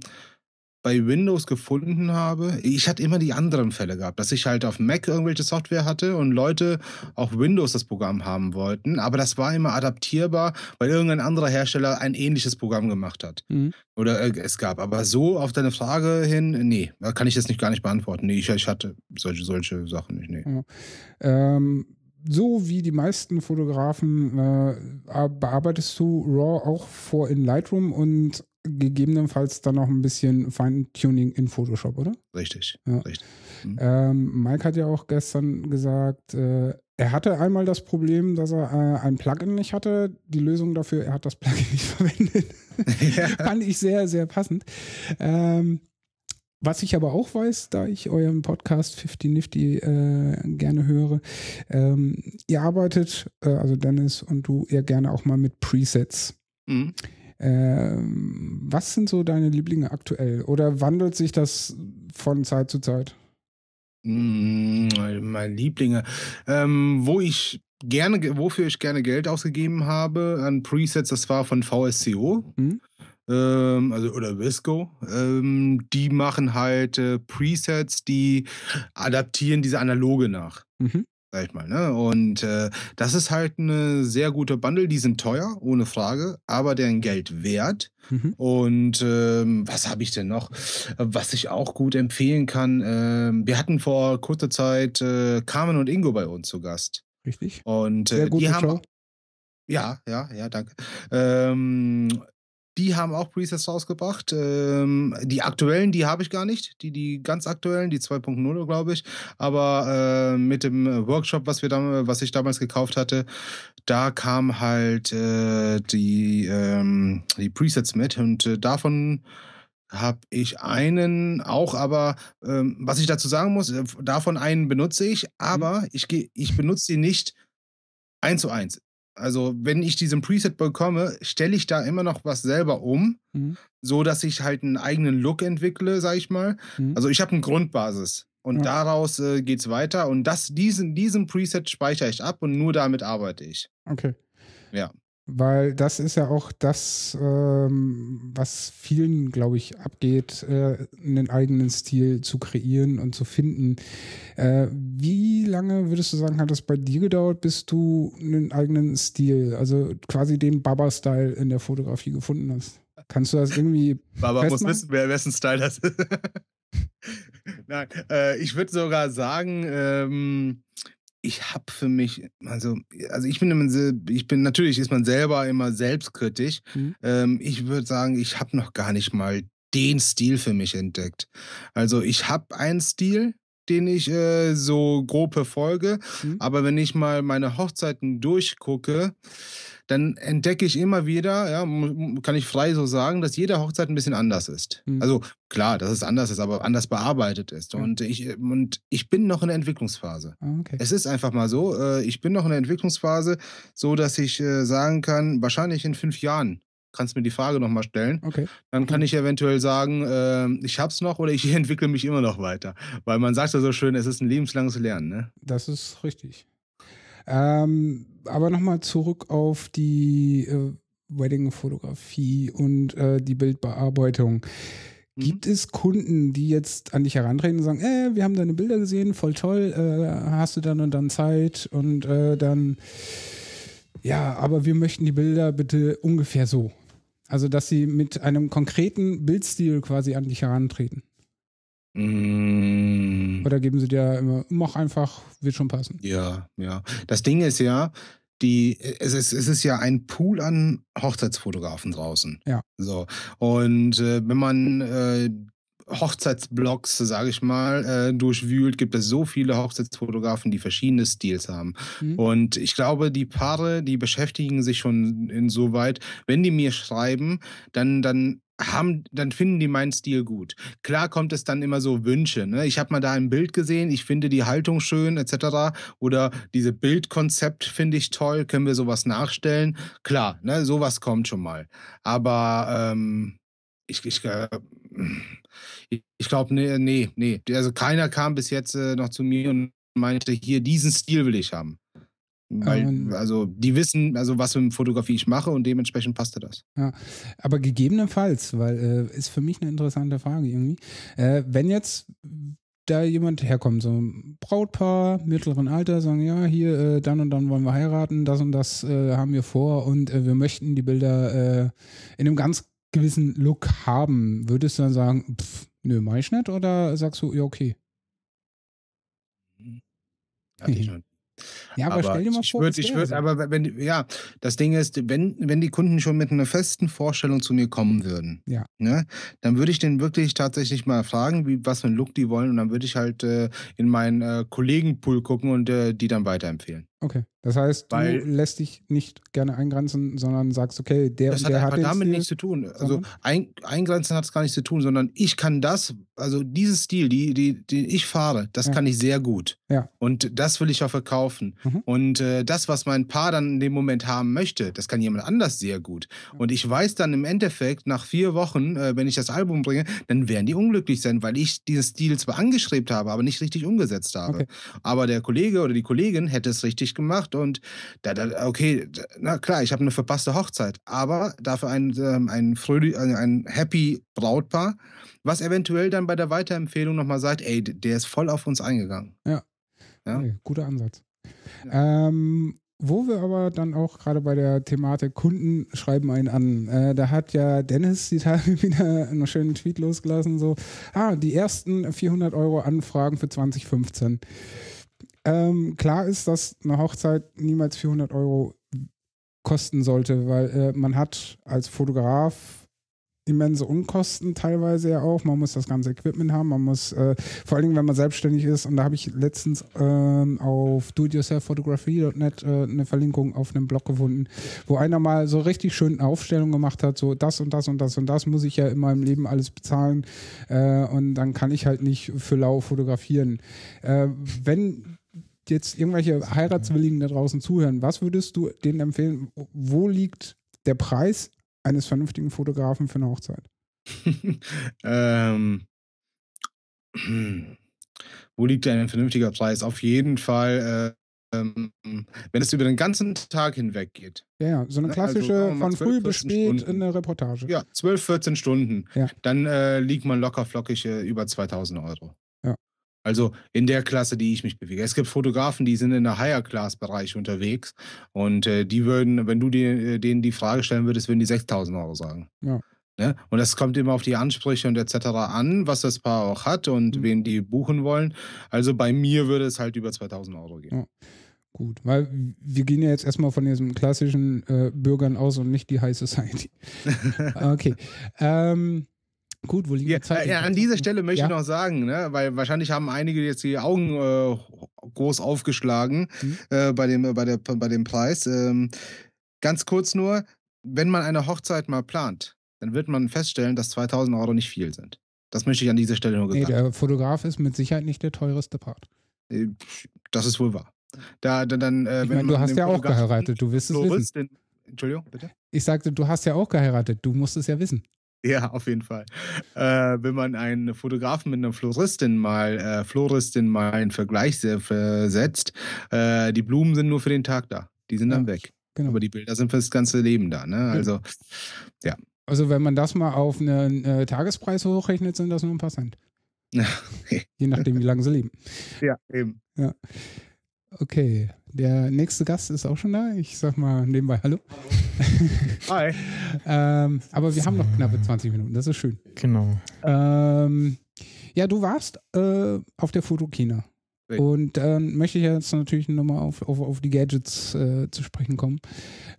bei Windows gefunden habe, ich hatte immer die anderen Fälle gehabt, dass ich halt auf Mac irgendwelche Software hatte und Leute auf Windows das Programm haben wollten, aber das war immer adaptierbar, weil irgendein anderer Hersteller ein ähnliches Programm gemacht hat. Mhm. Oder äh, es gab. Aber so auf deine Frage hin, nee, kann ich das nicht gar nicht beantworten. Nee, ich, ich hatte solche, solche Sachen nicht. Nee. Ja. Ähm, so wie die meisten Fotografen äh, bearbeitest du RAW auch vor in Lightroom und gegebenenfalls dann noch ein bisschen Feintuning in Photoshop, oder? Richtig, ja. richtig. Mhm. Ähm, Mike hat ja auch gestern gesagt, äh, er hatte einmal das Problem, dass er äh, ein Plugin nicht hatte. Die Lösung dafür, er hat das Plugin nicht verwendet. Ja. Fand ich sehr, sehr passend. Ähm, was ich aber auch weiß, da ich euren Podcast 50 Nifty äh, gerne höre, ähm, ihr arbeitet, äh, also Dennis und du, eher gerne auch mal mit Presets. Mhm. Ähm, was sind so deine Lieblinge aktuell? Oder wandelt sich das von Zeit zu Zeit? Mm, meine Lieblinge. Ähm, wo ich gerne, wofür ich gerne Geld ausgegeben habe an Presets, das war von VSCO. Mhm ähm, also oder Visco, ähm, die machen halt äh, Presets, die adaptieren diese Analoge nach. Mhm. Sag ich mal, ne? Und äh, das ist halt eine sehr gute Bundle. Die sind teuer, ohne Frage, aber deren Geld wert. Mhm. Und ähm, was habe ich denn noch? Was ich auch gut empfehlen kann, äh, wir hatten vor kurzer Zeit äh, Carmen und Ingo bei uns zu Gast. Richtig. Und äh, die haben. Show. Ja, ja, ja, danke. Ähm, die haben auch Presets rausgebracht. Ähm, die aktuellen, die habe ich gar nicht. Die, die ganz aktuellen, die 2.0, glaube ich. Aber äh, mit dem Workshop, was wir da, was ich damals gekauft hatte, da kam halt äh, die, ähm, die Presets mit und äh, davon habe ich einen auch, aber ähm, was ich dazu sagen muss, äh, davon einen benutze ich, aber mhm. ich, ich benutze die nicht eins zu eins. Also, wenn ich diesen Preset bekomme, stelle ich da immer noch was selber um, mhm. so dass ich halt einen eigenen Look entwickle, sag ich mal. Mhm. Also, ich habe eine Grundbasis und ja. daraus äh, es weiter und das diesen diesen Preset speichere ich ab und nur damit arbeite ich. Okay. Ja. Weil das ist ja auch das, ähm, was vielen, glaube ich, abgeht, äh, einen eigenen Stil zu kreieren und zu finden. Äh, wie lange würdest du sagen, hat es bei dir gedauert, bis du einen eigenen Stil, also quasi den Baba-Style in der Fotografie gefunden hast? Kannst du das irgendwie. Baba muss wissen, wer wessen Style das ist. Nein, äh, ich würde sogar sagen, ähm, ich habe für mich, also, also ich bin immer, ich bin, natürlich ist man selber immer selbstkritisch. Mhm. Ähm, ich würde sagen, ich habe noch gar nicht mal den Stil für mich entdeckt. Also ich habe einen Stil, den ich äh, so grob verfolge, mhm. aber wenn ich mal meine Hochzeiten durchgucke, dann entdecke ich immer wieder, ja, kann ich frei so sagen, dass jede Hochzeit ein bisschen anders ist. Mhm. Also klar, dass es anders ist, aber anders bearbeitet ist. Ja. Und, ich, und ich bin noch in der Entwicklungsphase. Ah, okay. Es ist einfach mal so, äh, ich bin noch in der Entwicklungsphase, so dass ich äh, sagen kann, wahrscheinlich in fünf Jahren kannst mir die Frage nochmal stellen. Okay. Dann kann ich eventuell sagen, äh, ich hab's noch oder ich entwickle mich immer noch weiter. Weil man sagt ja so schön, es ist ein lebenslanges Lernen. Ne? Das ist richtig. Ähm, aber nochmal zurück auf die äh, Wedding-Fotografie und äh, die Bildbearbeitung. Mhm. Gibt es Kunden, die jetzt an dich herantreten und sagen, äh, wir haben deine Bilder gesehen, voll toll, äh, hast du dann und dann Zeit und äh, dann, ja, aber wir möchten die Bilder bitte ungefähr so. Also, dass sie mit einem konkreten Bildstil quasi an dich herantreten. Mm. Oder geben sie dir immer, mach einfach, wird schon passen. Ja, ja. Das Ding ist ja, die, es ist, es ist ja ein Pool an Hochzeitsfotografen draußen. Ja. So. Und äh, wenn man äh, Hochzeitsblogs, sage ich mal, äh, durchwühlt, gibt es so viele Hochzeitsfotografen, die verschiedene Stils haben. Mhm. Und ich glaube, die Paare, die beschäftigen sich schon insoweit, wenn die mir schreiben, dann, dann haben, dann finden die meinen Stil gut. Klar kommt es dann immer so Wünsche. Ne? Ich habe mal da ein Bild gesehen, ich finde die Haltung schön, etc. Oder diese Bildkonzept finde ich toll, können wir sowas nachstellen? Klar, ne? sowas kommt schon mal. Aber ähm, ich, ich, äh, ich glaube, nee, nee, nee. Also keiner kam bis jetzt äh, noch zu mir und meinte, hier, diesen Stil will ich haben. Weil, ähm, also die wissen, also was für Fotografie ich mache und dementsprechend passte das. Ja, aber gegebenenfalls, weil äh, ist für mich eine interessante Frage irgendwie. Äh, wenn jetzt da jemand herkommt, so ein Brautpaar mittleren Alter, sagen, ja, hier, äh, dann und dann wollen wir heiraten, das und das äh, haben wir vor und äh, wir möchten die Bilder äh, in einem ganz gewissen Look haben, würdest du dann sagen, pff, nö, mach ich nicht oder sagst du, ja, okay? Ja, ich nicht. Ja, aber, aber stell dir mal vor, ich würde, aber wenn, ja, das Ding ist, wenn, wenn die Kunden schon mit einer festen Vorstellung zu mir kommen würden, ja. ne, dann würde ich den wirklich tatsächlich mal fragen, wie, was für einen Look die wollen und dann würde ich halt äh, in meinen äh, Kollegenpool gucken und äh, die dann weiterempfehlen. Okay. Das heißt, Weil, du lässt dich nicht gerne eingrenzen, sondern sagst, okay, der das und der hat, hat damit nichts zu tun. Also ein, eingrenzen hat es gar nichts zu tun, sondern ich kann das, also diesen Stil, die, die, die ich fahre, das ja. kann ich sehr gut. Ja. Und das will ich auch verkaufen. Mhm. Und äh, das, was mein Paar dann in dem Moment haben möchte, das kann jemand anders sehr gut. Und ich weiß dann im Endeffekt, nach vier Wochen, äh, wenn ich das Album bringe, dann werden die unglücklich sein, weil ich diesen Stil zwar angestrebt habe, aber nicht richtig umgesetzt habe. Okay. Aber der Kollege oder die Kollegin hätte es richtig gemacht und da, da, okay, na klar, ich habe eine verpasste Hochzeit, aber dafür ein, ähm, ein, fröhlich, ein, happy Brautpaar, was eventuell dann bei der Weiterempfehlung nochmal sagt, ey, der ist voll auf uns eingegangen. Ja. ja? Okay, guter Ansatz. Ja. Ähm, wo wir aber dann auch gerade bei der Thematik Kunden schreiben einen an. Äh, da hat ja Dennis die Tage wieder einen schönen Tweet losgelassen, so, ah, die ersten 400 Euro Anfragen für 2015. Ähm, klar ist, dass eine Hochzeit niemals 400 Euro kosten sollte, weil äh, man hat als Fotograf immense Unkosten teilweise ja auch. Man muss das ganze Equipment haben, man muss, äh, vor allen Dingen, wenn man selbstständig ist, und da habe ich letztens ähm, auf doityourselfphotography.net äh, eine Verlinkung auf einem Blog gefunden, wo einer mal so richtig schön eine Aufstellung gemacht hat, so das und das und das und das muss ich ja in meinem Leben alles bezahlen äh, und dann kann ich halt nicht für lau fotografieren. Äh, wenn jetzt irgendwelche Heiratswilligen da draußen zuhören, was würdest du denen empfehlen? Wo liegt der Preis eines vernünftigen Fotografen für eine Hochzeit? ähm, wo liegt ein vernünftiger Preis? Auf jeden Fall, äh, ähm, wenn es über den ganzen Tag hinweg geht. Ja, ja so eine ne, klassische also, von 12, früh bis spät in der Reportage. Ja, 12, 14 Stunden. Ja. Dann äh, liegt man locker flockig äh, über 2000 Euro. Also in der Klasse, die ich mich bewege. Es gibt Fotografen, die sind in der Higher-Class-Bereich unterwegs und äh, die würden, wenn du die, äh, denen die Frage stellen würdest, würden die 6000 Euro sagen. Ja. Ne? Und das kommt immer auf die Ansprüche und etc. an, was das Paar auch hat und mhm. wen die buchen wollen. Also bei mir würde es halt über 2000 Euro gehen. Ja. Gut, weil wir gehen ja jetzt erstmal von diesen klassischen äh, Bürgern aus und nicht die High Society. okay. Ähm, Gut, wo liegt ja, Zeit? Ja, an dieser Stelle möchte ja. ich noch sagen, ne, weil wahrscheinlich haben einige jetzt die Augen äh, groß aufgeschlagen mhm. äh, bei, dem, bei, der, bei dem Preis. Ähm, ganz kurz nur, wenn man eine Hochzeit mal plant, dann wird man feststellen, dass 2000 Euro nicht viel sind. Das möchte ich an dieser Stelle nur gesagt Nee, der Fotograf ist mit Sicherheit nicht der teuerste Part. Äh, Das ist wohl wahr. Da, da, dann, äh, Ich wenn meine, du hast den ja auch geheiratet, du wirst es wissen. Floristin- Entschuldigung, bitte? Ich sagte, du hast ja auch geheiratet, du musst es ja wissen. Ja, auf jeden Fall. Äh, wenn man einen Fotografen mit einer Floristin mal, äh, Floristin mal in Vergleich se- versetzt, äh, die Blumen sind nur für den Tag da. Die sind dann Ja, weg. Genau. Aber die Bilder sind fürs ganze Leben da. Ne? Also, Also wenn man das mal auf einen äh, Tagespreis hochrechnet, sind das nur ein paar Cent. Je nachdem, wie lange sie leben. ja, eben. Okay, der nächste Gast ist auch schon da. Ich sag mal nebenbei Hallo. Hi. Ähm, aber wir haben noch knappe 20 Minuten, das ist schön. Genau. Ähm, ja, du warst äh, auf der Fotokina. Und dann möchte ich jetzt natürlich nochmal auf, auf, auf die Gadgets äh, zu sprechen kommen.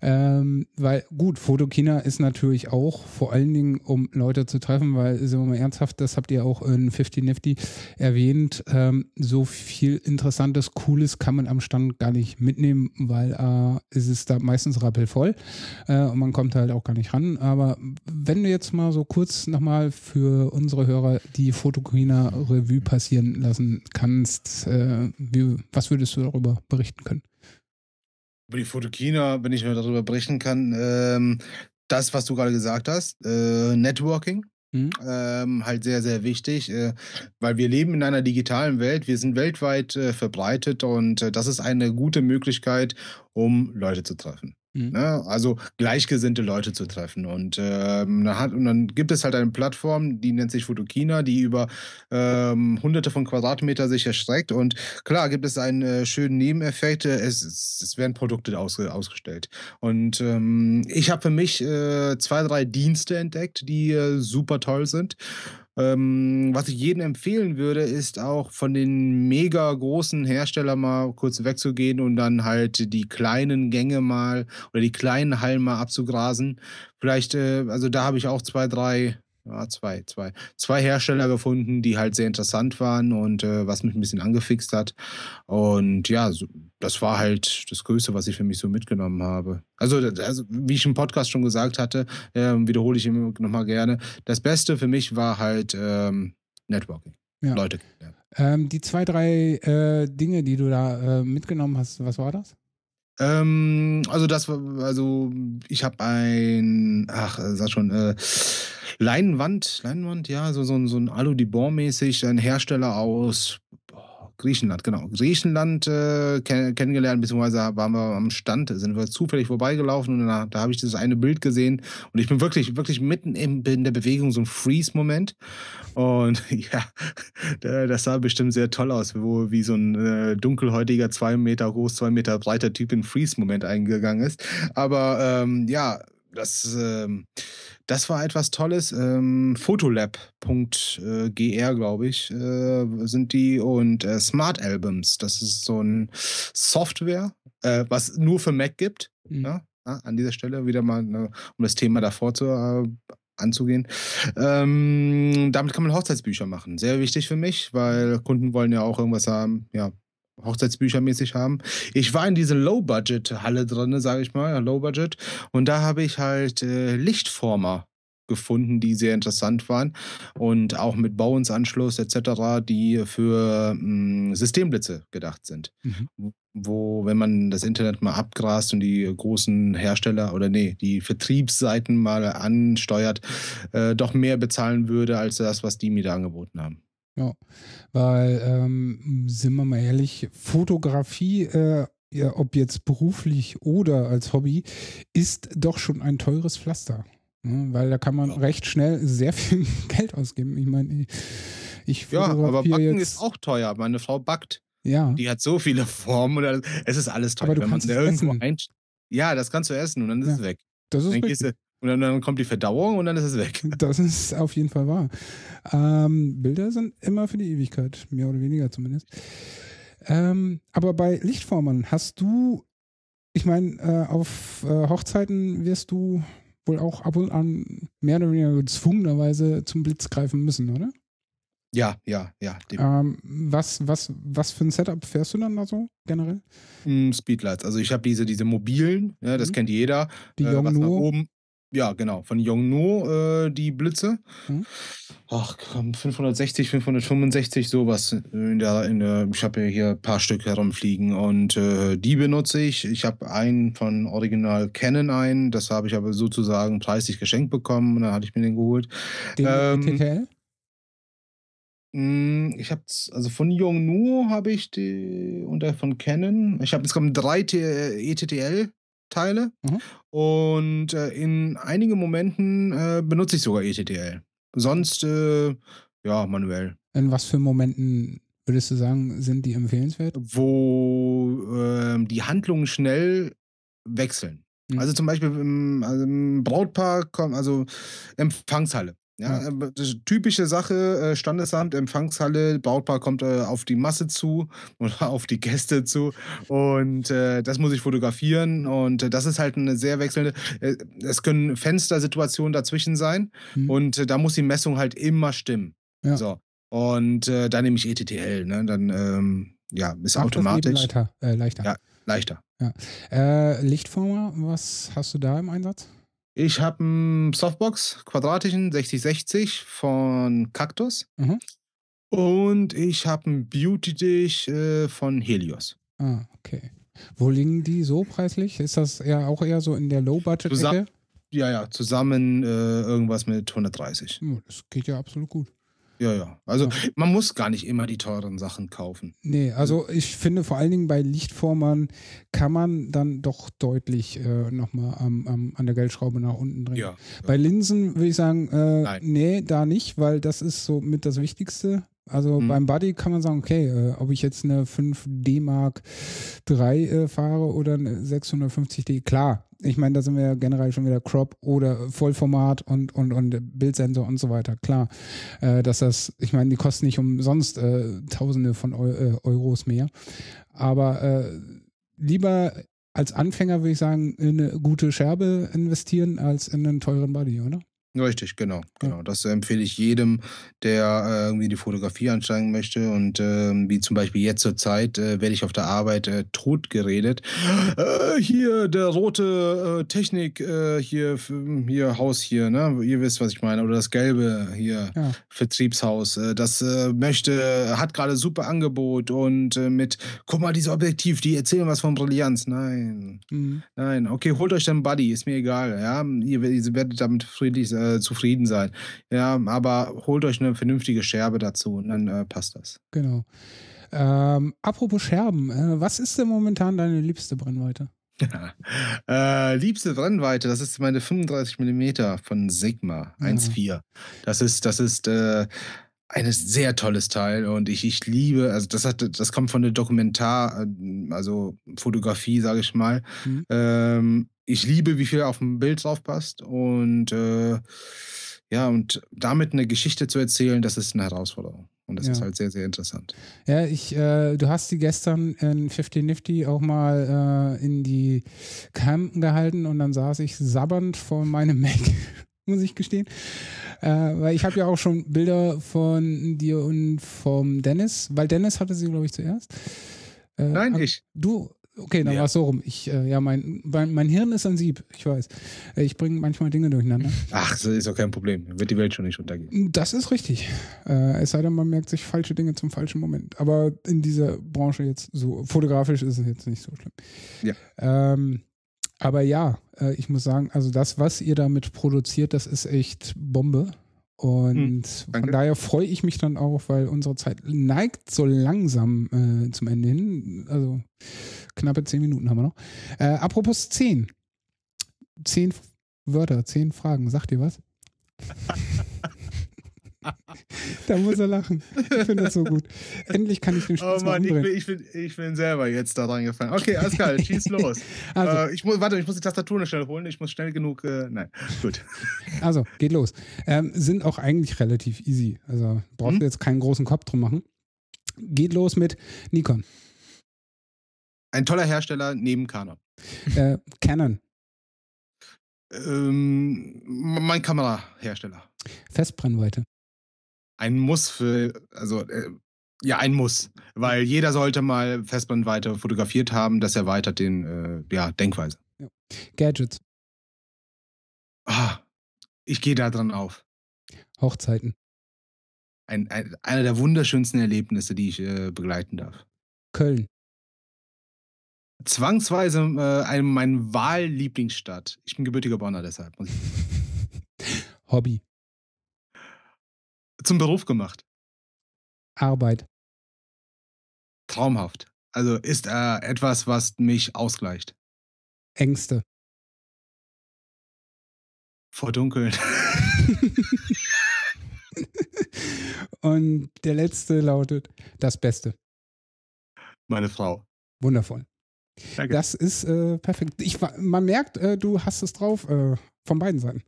Ähm, weil gut, Fotokina ist natürlich auch vor allen Dingen, um Leute zu treffen, weil, sind wir mal ernsthaft, das habt ihr auch in 50 Nifty erwähnt, ähm, so viel Interessantes, Cooles kann man am Stand gar nicht mitnehmen, weil äh, es ist da meistens rappelvoll äh, und man kommt halt auch gar nicht ran. Aber wenn du jetzt mal so kurz nochmal für unsere Hörer die Fotokina Revue passieren lassen kannst, äh, wie, was würdest du darüber berichten können? Über die Fotokina, wenn ich darüber berichten kann, ähm, das, was du gerade gesagt hast, äh, Networking, Mhm. ähm, halt sehr, sehr wichtig, äh, weil wir leben in einer digitalen Welt, wir sind weltweit äh, verbreitet und äh, das ist eine gute Möglichkeit, um Leute zu treffen. Mhm. Ne? Also gleichgesinnte Leute zu treffen. Und, ähm, dann hat, und dann gibt es halt eine Plattform, die nennt sich Fotokina, die über ähm, hunderte von Quadratmeter sich erstreckt. Und klar gibt es einen äh, schönen Nebeneffekt. äh, Es, es, werden Produkte ausge, ausgestellt. Und ähm, ich habe für mich äh, zwei, drei Dienste entdeckt, die äh, super toll sind. Ähm, was ich jedem empfehlen würde, ist auch von den mega großen Herstellern mal kurz wegzugehen und dann halt die kleinen Gänge mal oder die kleinen Hallen mal abzugrasen. Vielleicht, äh, also da habe ich auch zwei, drei, ja, zwei, zwei, zwei Hersteller gefunden, die halt sehr interessant waren und äh, was mich ein bisschen angefixt hat. Und ja, so, das war halt das Größte, was ich für mich so mitgenommen habe. Also, also wie ich im Podcast schon gesagt hatte, ähm, wiederhole ich immer nochmal gerne. Das Beste für mich war halt ähm, Networking. Ja. Leute kennenlernen. Ähm, die zwei, drei äh, Dinge, die du da äh, mitgenommen hast, was war das? Ähm, also das also ich habe ein, ach, sag schon, äh, Leinwand, Leinwand, ja, so, so, ein- so ein Alu-Dibon-mäßig, ein Hersteller aus boah, Griechenland, genau. Griechenland äh, kenn, kennengelernt, beziehungsweise waren wir am Stand, sind wir zufällig vorbeigelaufen und da, da habe ich das eine Bild gesehen und ich bin wirklich, wirklich mitten im, in der Bewegung, so ein Freeze-Moment. Und ja, da- das sah bestimmt sehr toll aus, wo wie so ein äh, dunkelhäutiger, zwei Meter groß, zwei Meter breiter Typ in Freeze-Moment eingegangen ist. Aber ähm, ja, das, ähm, das war etwas Tolles. Ähm, Photolab.gr, glaube ich, äh, sind die und äh, Smart Albums. Das ist so ein Software, äh, was nur für Mac gibt. Mhm. Ja, ja, an dieser Stelle wieder mal, ne, um das Thema davor zu, äh, anzugehen. Ähm, damit kann man Hochzeitsbücher machen. Sehr wichtig für mich, weil Kunden wollen ja auch irgendwas haben, ja, Hochzeitsbüchermäßig haben. Ich war in diese Low-Budget-Halle drin, sage ich mal, Low-Budget, und da habe ich halt äh, Lichtformer gefunden, die sehr interessant waren und auch mit Bauensanschluss etc., die für mh, Systemblitze gedacht sind Mhm. wo, wenn man das Internet mal abgrast und die großen Hersteller oder nee, die Vertriebsseiten mal ansteuert, äh, doch mehr bezahlen würde als das, was die mir da angeboten haben. Weil, ähm, sind wir mal ehrlich, Fotografie, äh, ja, ob jetzt beruflich oder als Hobby, ist doch schon ein teures Pflaster. Ne? Weil da kann man recht schnell sehr viel Geld ausgeben. Ich meine, ich, Ja, aber Backen ist auch teuer. Meine Frau backt. Ja, Die hat so viele Formen. Alles- es ist alles teuer. Aber du wenn man kannst es irgendwo essen. Ja, das kannst du essen und dann ist Ja. es weg. das ist Dann richtig. und dann, dann kommt die Verdauung und dann ist es weg. Das ist auf jeden Fall wahr. Ähm, Bilder sind immer für die Ewigkeit, mehr oder weniger zumindest. Ähm, aber bei Lichtformern hast du, ich meine, äh, auf äh, Hochzeiten wirst du wohl auch ab und an mehr oder weniger gezwungenerweise zum Blitz greifen müssen, oder? Ja, ja, ja. Ähm, was, was, was für ein Setup fährst du dann da so generell? Mm, Speedlights. Also ich habe diese, diese mobilen, ja, das Mhm. kennt jeder. Die äh, was nach oben. Ja, genau. Von Yongnuo äh, die Blitze. Mhm. Ach komm, 560, 565, sowas. In der, in der, ich habe ja hier ein paar Stück herumfliegen und äh, die benutze ich. Ich habe einen von Original Canon ein, das habe ich aber sozusagen preislich geschenkt bekommen und dann hatte ich mir den geholt. Den Ähm, TTL? Mm, Ich habe also von Yongnuo habe ich die und von Canon. Ich habe insgesamt drei T- ETTL Teile Mhm. und äh, in einigen Momenten äh, benutze ich sogar ETTL. Sonst äh, ja manuell. In was für Momenten würdest du sagen, sind die empfehlenswert? wo ähm, die Handlungen schnell wechseln. Mhm. Also zum Beispiel im, also im Brautpaar, also Empfangshalle. Ja, Ja. äh, typische Sache, äh, Standesamt, Empfangshalle, Brautpaar kommt äh, auf die Masse zu oder auf die Gäste zu und äh, das muss ich fotografieren und äh, das ist halt eine sehr wechselnde, äh, es können Fenstersituationen dazwischen sein Mhm. und da muss die Messung halt immer stimmen. Ja. So. Und da nehme ich ETTL, ne? Dann ähm, ja, ist Macht automatisch Leichter, leichter. Ja. leichter. Äh, Lichtformer, was hast du da im Einsatz? Ich habe einen Softbox, quadratischen, 6060 von Cactus. Mhm. Und ich habe einen Beauty Dish äh, von Helios. Ah, okay. Wo liegen die so preislich? Ist das eher auch eher so in der Low-Budget-Ecke? Ja, ja, zusammen äh, irgendwas mit 130. Ja, das geht ja absolut gut. Ja, ja. Also Ja. man muss gar nicht immer die teuren Sachen kaufen. Nee, also ich finde vor allen Dingen bei Lichtformern kann man dann doch deutlich äh, nochmal am, am, an der Geldschraube nach unten drehen. Ja. Bei Linsen würde ich sagen, äh, Nein. nee, da nicht, weil das ist so mit das Wichtigste. Also Mhm. beim Buddy kann man sagen, okay, äh, ob ich jetzt eine 5D Mark 3 äh, fahre oder eine 650D, klar. Ich meine, da sind wir ja generell schon wieder Crop oder Vollformat und, und, und Bildsensor und so weiter. Klar, äh, dass das, ich meine, die kosten nicht umsonst äh, Tausende von Eu äh, Euros mehr. Aber äh, lieber als Anfänger würde ich sagen, in eine gute Scherbe investieren als in einen teuren Buddy, oder? Richtig, genau, genau. Das empfehle ich jedem, der äh, irgendwie die Fotografie ansteigen möchte. Und ähm, wie zum Beispiel jetzt zur Zeit äh, werde ich auf der Arbeit äh, tot geredet. Äh, hier der rote äh, Technik, äh, hier, hier Haus hier, ne? Ihr wisst, was ich meine. Oder das gelbe hier, Ja. Vertriebshaus. Äh, das äh, möchte, hat gerade super Angebot und äh, mit, guck mal, dieses Objektiv, die erzählen was von Brillanz. Nein. Mhm. Nein, okay, holt euch den Buddy, ist mir egal. Ja, ihr, ihr werdet damit friedlich, äh, zufrieden sein. Ja, aber holt euch eine vernünftige Scherbe dazu und dann äh, passt das. Genau. Ähm, apropos Scherben, äh, was ist denn momentan deine liebste Brennweite? äh, liebste Brennweite, das ist meine 35 mm von Sigma Ja. 1.4. Das ist, das ist äh, ein sehr tolles Teil und ich, ich liebe, also das hat, das kommt von der Dokumentar, also Fotografie, sage ich mal. Mhm. Ähm, ich liebe, wie viel auf dem Bild drauf passt und äh, ja, und damit eine Geschichte zu erzählen, das ist eine Herausforderung. Und das Ja. ist halt sehr, sehr interessant. Ja, ich, äh, du hast die gestern in 50 Nifty auch mal äh, in die Campen gehalten und dann saß ich sabbernd vor meinem Mac, muss ich gestehen. Äh, weil ich habe ja auch schon Bilder von dir und vom Dennis, weil Dennis hatte sie, glaube ich, zuerst. Äh, Nein, ich. Du, okay, dann Ja. war es so rum. Ich, äh, ja, mein, mein, mein Hirn ist ein Sieb, ich weiß. Äh, ich bringe manchmal Dinge durcheinander. Ach, das ist doch kein Problem. Wird die Welt schon nicht untergehen. Das ist richtig. Äh, es sei denn, man merkt sich falsche Dinge zum falschen Moment. Aber in dieser Branche jetzt so, fotografisch ist es jetzt nicht so schlimm. Ja. Ähm, aber ja, äh, ich muss sagen, also das, was ihr damit produziert, das ist echt Bombe. Und Hm, von daher freue ich mich dann auch, weil unsere Zeit neigt so langsam äh, zum Ende hin. Also knappe zehn Minuten haben wir noch. Äh, apropos zehn. Zehn Wörter, zehn Fragen. Sagt ihr was? da muss er lachen. Ich finde das so gut. Endlich kann ich den Spieß Oh Mann, ich bin, ich, bin, ich bin selber jetzt da reingefallen. Okay, alles klar, schieß los. Also, äh, ich muss, warte, ich muss die Tastatur noch schnell holen. Ich muss schnell genug. Äh, nein, gut. also, geht los. Ähm, sind auch eigentlich relativ easy. Also brauchst Mhm. du jetzt keinen großen Kopf drum machen. Geht los mit Nikon, Ein toller Hersteller neben Canon. äh, Canon, Ähm, mein Kamerahersteller. Festbrennweite, ein Muss für, also äh, ja, ein Muss, weil jeder sollte mal Festbrennweite fotografiert haben, das erweitert den, äh, ja, Denkweise. Ja. Gadgets. Ah, ich gehe da dran auf. Hochzeiten. Ein, ein, einer der wunderschönsten Erlebnisse, die ich äh, begleiten darf. Köln. Zwangsweise äh, eine, meine Wahllieblingsstadt. Ich bin gebürtiger Bonner, deshalb. Hobby. Zum Beruf gemacht. Arbeit. Traumhaft. Also ist äh, etwas, was mich ausgleicht. Ängste. Vor Dunkeln. Und der letzte lautet das Beste. Meine Frau. Wundervoll. Danke. Das ist äh, perfekt. Ich, man merkt, äh, du hast es drauf äh, von beiden Seiten.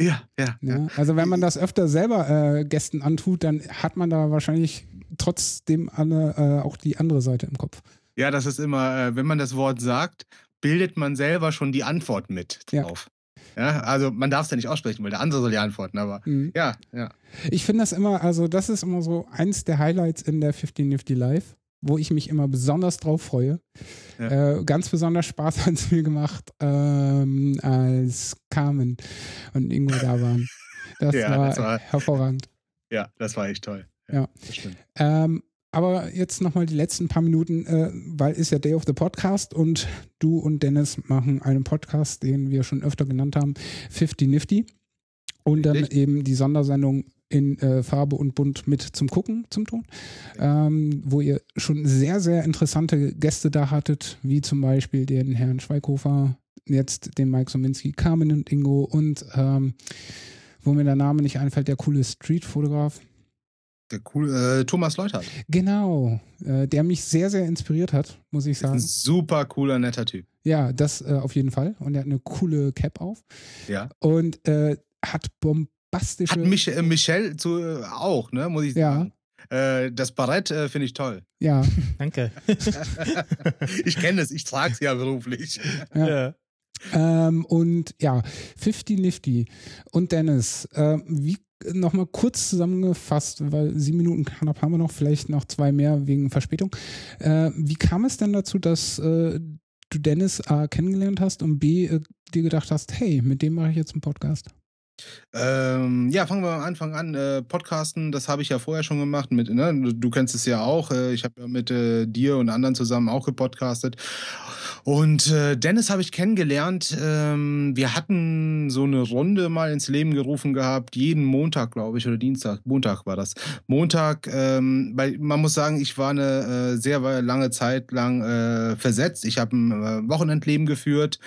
Ja, ja, ja, Also wenn man das öfter selber äh, Gästen antut, dann hat man da wahrscheinlich trotzdem alle, äh, auch die andere Seite im Kopf. Ja, das ist immer, äh, wenn man das Wort sagt, bildet man selber schon die Antwort mit drauf. Ja. Ja, also man darf es ja nicht aussprechen, weil der andere soll ja antworten, aber mhm. ja, ja. Ich finde das immer, also das ist immer so eins der Highlights in der 50 Nifty Live, wo ich mich immer besonders drauf freue. Ja. Äh, ganz besonders Spaß hat es mir gemacht, ähm, als Carmen und Ingo da waren. Das, ja, war, das war hervorragend. Ja, das war echt toll. Ja, ja. Ähm, aber jetzt nochmal die letzten paar Minuten, äh, weil ist ja Day of the Podcast und du und Dennis machen einen Podcast, den wir schon öfter genannt haben, 50 Nifty. Und dann Richtig. eben die Sondersendung in äh, Farbe und Bunt mit zum Gucken, zum Ton, ähm, wo ihr schon sehr, sehr interessante Gäste da hattet, wie zum Beispiel den Herrn Schweighofer, jetzt den Mike Sominski, Carmen und Ingo und ähm, wo mir der Name nicht einfällt, der coole Streetfotograf. Der coole äh, Thomas Leutert. Genau, äh, der mich sehr, sehr inspiriert hat, muss ich sagen. Super cooler, netter Typ. Ja, das äh, auf jeden Fall. Und er hat eine coole Cap auf. Ja. Und äh, hat bombastische. Hat mich, äh, Michelle zu, äh, auch, ne, muss ich sagen. Ja. das Barett finde ich toll. Ja. Danke. ich kenne es, ich trage es ja beruflich. Ja. ja. Ähm, und ja, 50 Nifty. Und Dennis, äh, wie nochmal kurz zusammengefasst, weil sieben Minuten knapp haben wir noch, vielleicht noch zwei mehr wegen Verspätung. Äh, wie kam es denn dazu, dass äh, du Dennis A kennengelernt hast und B äh, dir gedacht hast, hey, mit dem mache ich jetzt einen Podcast? Ähm, ja, fangen wir am Anfang an. Äh, Podcasten, das habe ich ja vorher schon gemacht. Mit, ne? du, kennst es ja auch. Äh, ich habe ja mit äh, dir und anderen zusammen auch gepodcastet. Und äh, Dennis habe ich kennengelernt. Ähm, wir hatten so eine Runde mal ins Leben gerufen gehabt, jeden Montag, glaube ich, oder Dienstag. Montag war das. Montag, ähm, weil man muss sagen, ich war eine äh, sehr lange Zeit lang äh, versetzt. Ich habe ein äh, Wochenendleben geführt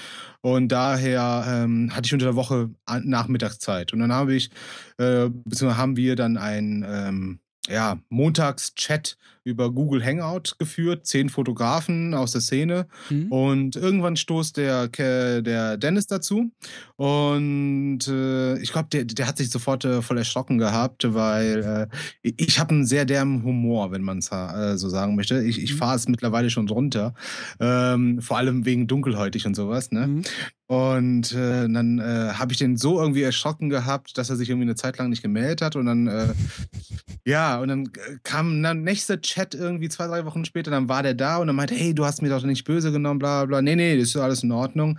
und daher ähm, hatte ich unter der Woche Nachmittagszeit. Und dann habe ich, äh, beziehungsweise haben wir dann ein ähm, ja, Montagschat über Google Hangout geführt, zehn Fotografen aus der Szene. Mhm. Und irgendwann stoßt der, der Dennis dazu. Und äh, ich glaube, der, der hat sich sofort äh, voll erschrocken gehabt, weil äh, ich habe einen sehr derben Humor, wenn man es äh, so sagen möchte. Ich, ich mhm. fahre es mittlerweile schon runter. Ähm, vor allem wegen dunkelhäutig und sowas. Ne? Mhm. Und äh, dann äh, habe ich den so irgendwie erschrocken gehabt, dass er sich irgendwie eine Zeit lang nicht gemeldet hat. Und dann, äh, ja, und dann äh, kam dann nächster Chat irgendwie zwei, drei Wochen später. Dann war der da und dann meinte, hey, du hast mir doch nicht böse genommen, bla bla. Nee, nee, das ist alles in Ordnung.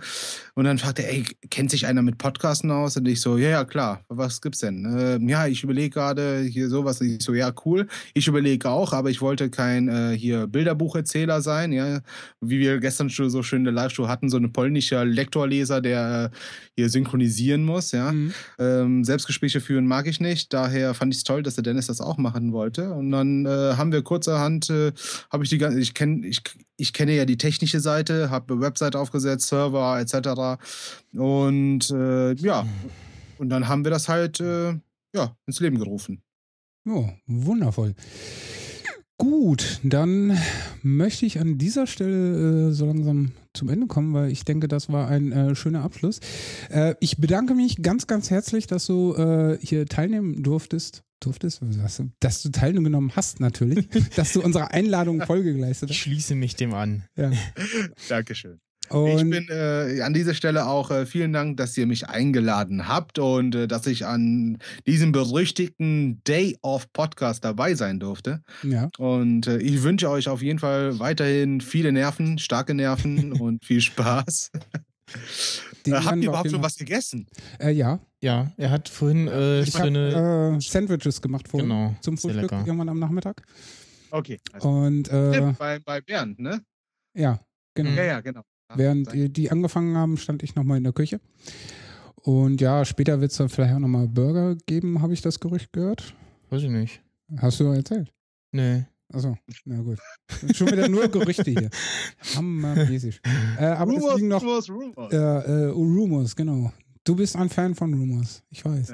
Und dann fragte er, ey, kennt sich einer mit Podcasten aus? Und ich so, ja, ja, klar. Was gibt's denn? Äh, ja, ich überlege gerade hier sowas. Und ich so, ja, cool. Ich überlege auch, aber ich wollte kein äh, hier Bilderbucherzähler sein. Ja, wie wir gestern schon so schön in der Live-Show hatten, so ein polnischer Lektorleser Leser, der äh, hier synchronisieren muss. Ja? Mhm. Ähm, Selbstgespräche führen mag ich nicht. Daher fand ich es toll, dass der Dennis das auch machen wollte. Und dann äh, haben wir kurzerhand, äh, habe ich die ganze, ich kenne, ich, ich kenne ja die technische Seite, habe Website aufgesetzt, Server etc. Und äh, ja, und dann haben wir das halt äh, ja, ins Leben gerufen. Oh, wundervoll. Gut, dann möchte ich an dieser Stelle äh, so langsam zum Ende kommen, weil ich denke, das war ein äh, schöner Abschluss. Äh, ich bedanke mich ganz, ganz herzlich, dass du äh, hier teilnehmen durftest. Durftest? Dass du teilgenommen hast, natürlich. dass du unserer Einladung Folge geleistet hast. Ich schließe mich dem an. Ja. Dankeschön. Und ich bin äh, an dieser Stelle auch äh, vielen Dank, dass ihr mich eingeladen habt und äh, dass ich an diesem berüchtigten Day of Podcast dabei sein durfte. Ja. Und äh, ich wünsche euch auf jeden Fall weiterhin viele Nerven, starke Nerven und viel Spaß. Äh, habt ihr überhaupt schon was gegessen? Äh, ja. Ja, er hat vorhin äh, ich schöne hab, Sandwiches gemacht vorhin genau, zum Frühstück irgendwann am Nachmittag. Okay. Also und äh, bei, bei Bernd, ne? Ja, genau. Ja, ja, genau. Während die, die angefangen haben, stand ich nochmal in der Küche. Und ja, später wird es dann vielleicht auch nochmal Burger geben, habe ich das Gerücht gehört. Weiß ich nicht. Hast du erzählt? Nee. Achso, na gut. Schon wieder nur Gerüchte hier. Hammermäßig. Äh, aber Rumors, es liegen noch. Rumors, Rumors. Äh, äh, Rumors, genau. Du bist ein Fan von Rumors, ich weiß.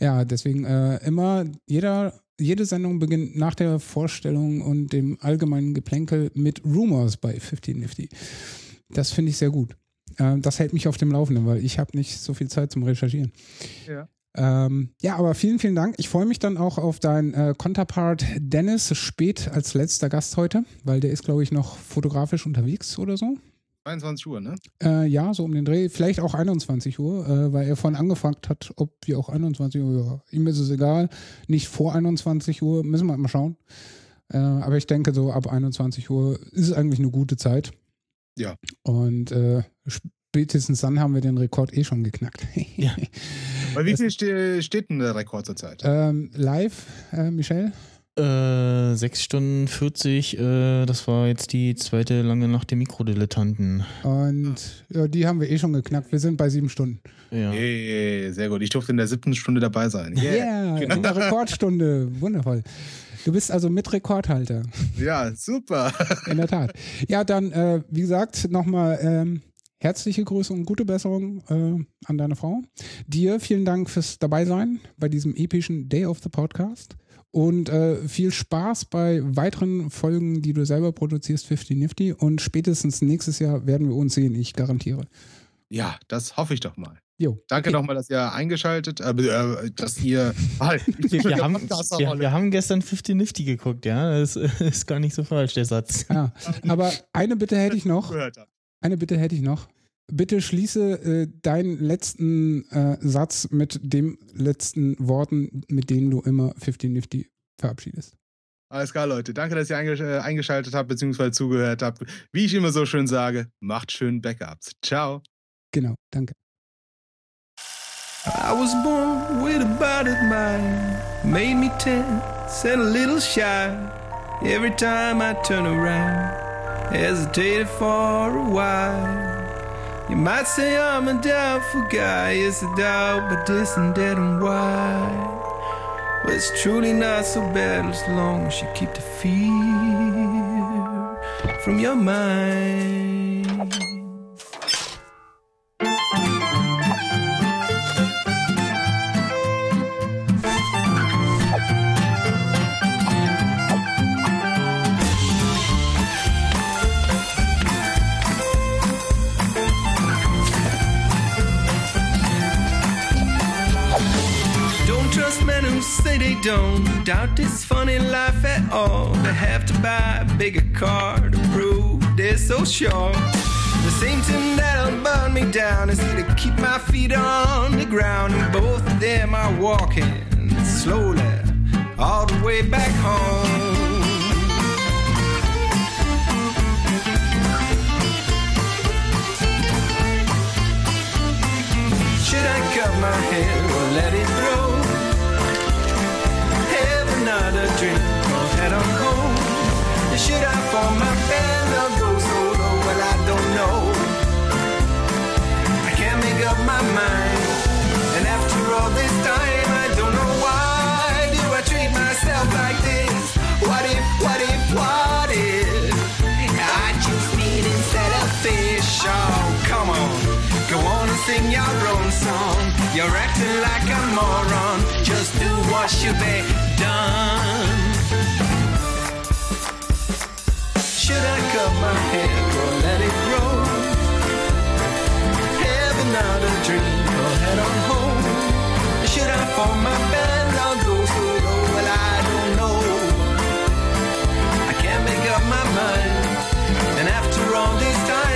Ja, deswegen äh, immer jeder jede Sendung beginnt nach der Vorstellung und dem allgemeinen Geplänkel mit Rumors bei 15 Nifty. Das finde ich sehr gut. Äh, das hält mich auf dem Laufenden, weil ich habe nicht so viel Zeit zum Recherchieren. Ja. Ähm, ja, aber vielen, vielen Dank. Ich freue mich dann auch auf deinen äh, Konterpart Dennis spät als letzter Gast heute, weil der ist, glaube ich, noch fotografisch unterwegs oder so. 22 Uhr, ne? Äh, ja, so um den Dreh. Vielleicht auch 21 Uhr, äh, weil er vorhin angefragt hat, ob wir auch 21 Uhr, ja, ihm ist es egal. Nicht vor 21 Uhr, müssen wir mal schauen. Äh, aber ich denke, so ab 21 Uhr ist es eigentlich eine gute Zeit. Ja. Und äh, spätestens dann haben wir den Rekord eh schon geknackt. ja. Bei wie viel ste steht denn der Rekord zurzeit? Ähm, live, äh, Michelle? Äh, 6 Stunden 40, äh, das war jetzt die zweite lange Nacht der Mikrodilettanten. Und ja, die haben wir eh schon geknackt. Wir sind bei sieben Stunden. Ja. Hey, sehr gut. Ich durfte in der siebten Stunde dabei sein. Yeah, yeah in der Rekordstunde. Wundervoll. Du bist also mit Rekordhalter. Ja, super. In der Tat. Ja, dann, äh, wie gesagt, nochmal ähm, herzliche Grüße und gute Besserung äh, an deine Frau. Dir vielen Dank fürs Dabeisein bei diesem epischen Day of the Podcast. Und äh, viel Spaß bei weiteren Folgen, die du selber produzierst, 50 Nifty. Und spätestens nächstes Jahr werden wir uns sehen, ich garantiere. Ja, das hoffe ich doch mal. Jo. Danke okay. nochmal, dass ihr eingeschaltet, äh, äh dass ihr. Halt, wir, wir, haben, wir, wir, haben, gestern 50 Nifty geguckt, ja. Das ist gar nicht so falsch, der Satz. Ja, aber eine Bitte hätte ich noch. Eine Bitte hätte ich noch. Bitte schließe äh, deinen letzten äh, Satz mit den letzten Worten, mit denen du immer 50 Nifty verabschiedest. Alles klar, Leute. Danke, dass ihr äh, eingeschaltet habt bzw. zugehört habt. Wie ich immer so schön sage, macht schön Backups. Ciao. Genau, danke. I was born with a body mind, made me tense and a little shy. Every time I turn around, hesitated for a while. You might say I'm a doubtful guy, it's a doubt, but distant, dead and wide. Well, it's truly not so bad as long as you keep the fear from your mind. They don't doubt this funny life at all. They have to buy a bigger car to prove they're so sure. The same thing that'll burn me down is to keep my feet on the ground, and both of them are walking slowly all the way back home. Should I cut my hair or let it grow? Another drink or head on home? Should I form my band or go solo? Well, I don't know. I can't make up my mind. And after all this time, I don't know why do I treat myself like this? What if, what if, what if I just meat instead of fish? Oh, come on. Go on and sing your own song. You're acting like a moron. Just do what should be done? Should I cut my hair or let it grow? Heaven not a dream or head on home? Should I form my band or go solo? Well, I don't know. I can't make up my mind. And after all this time.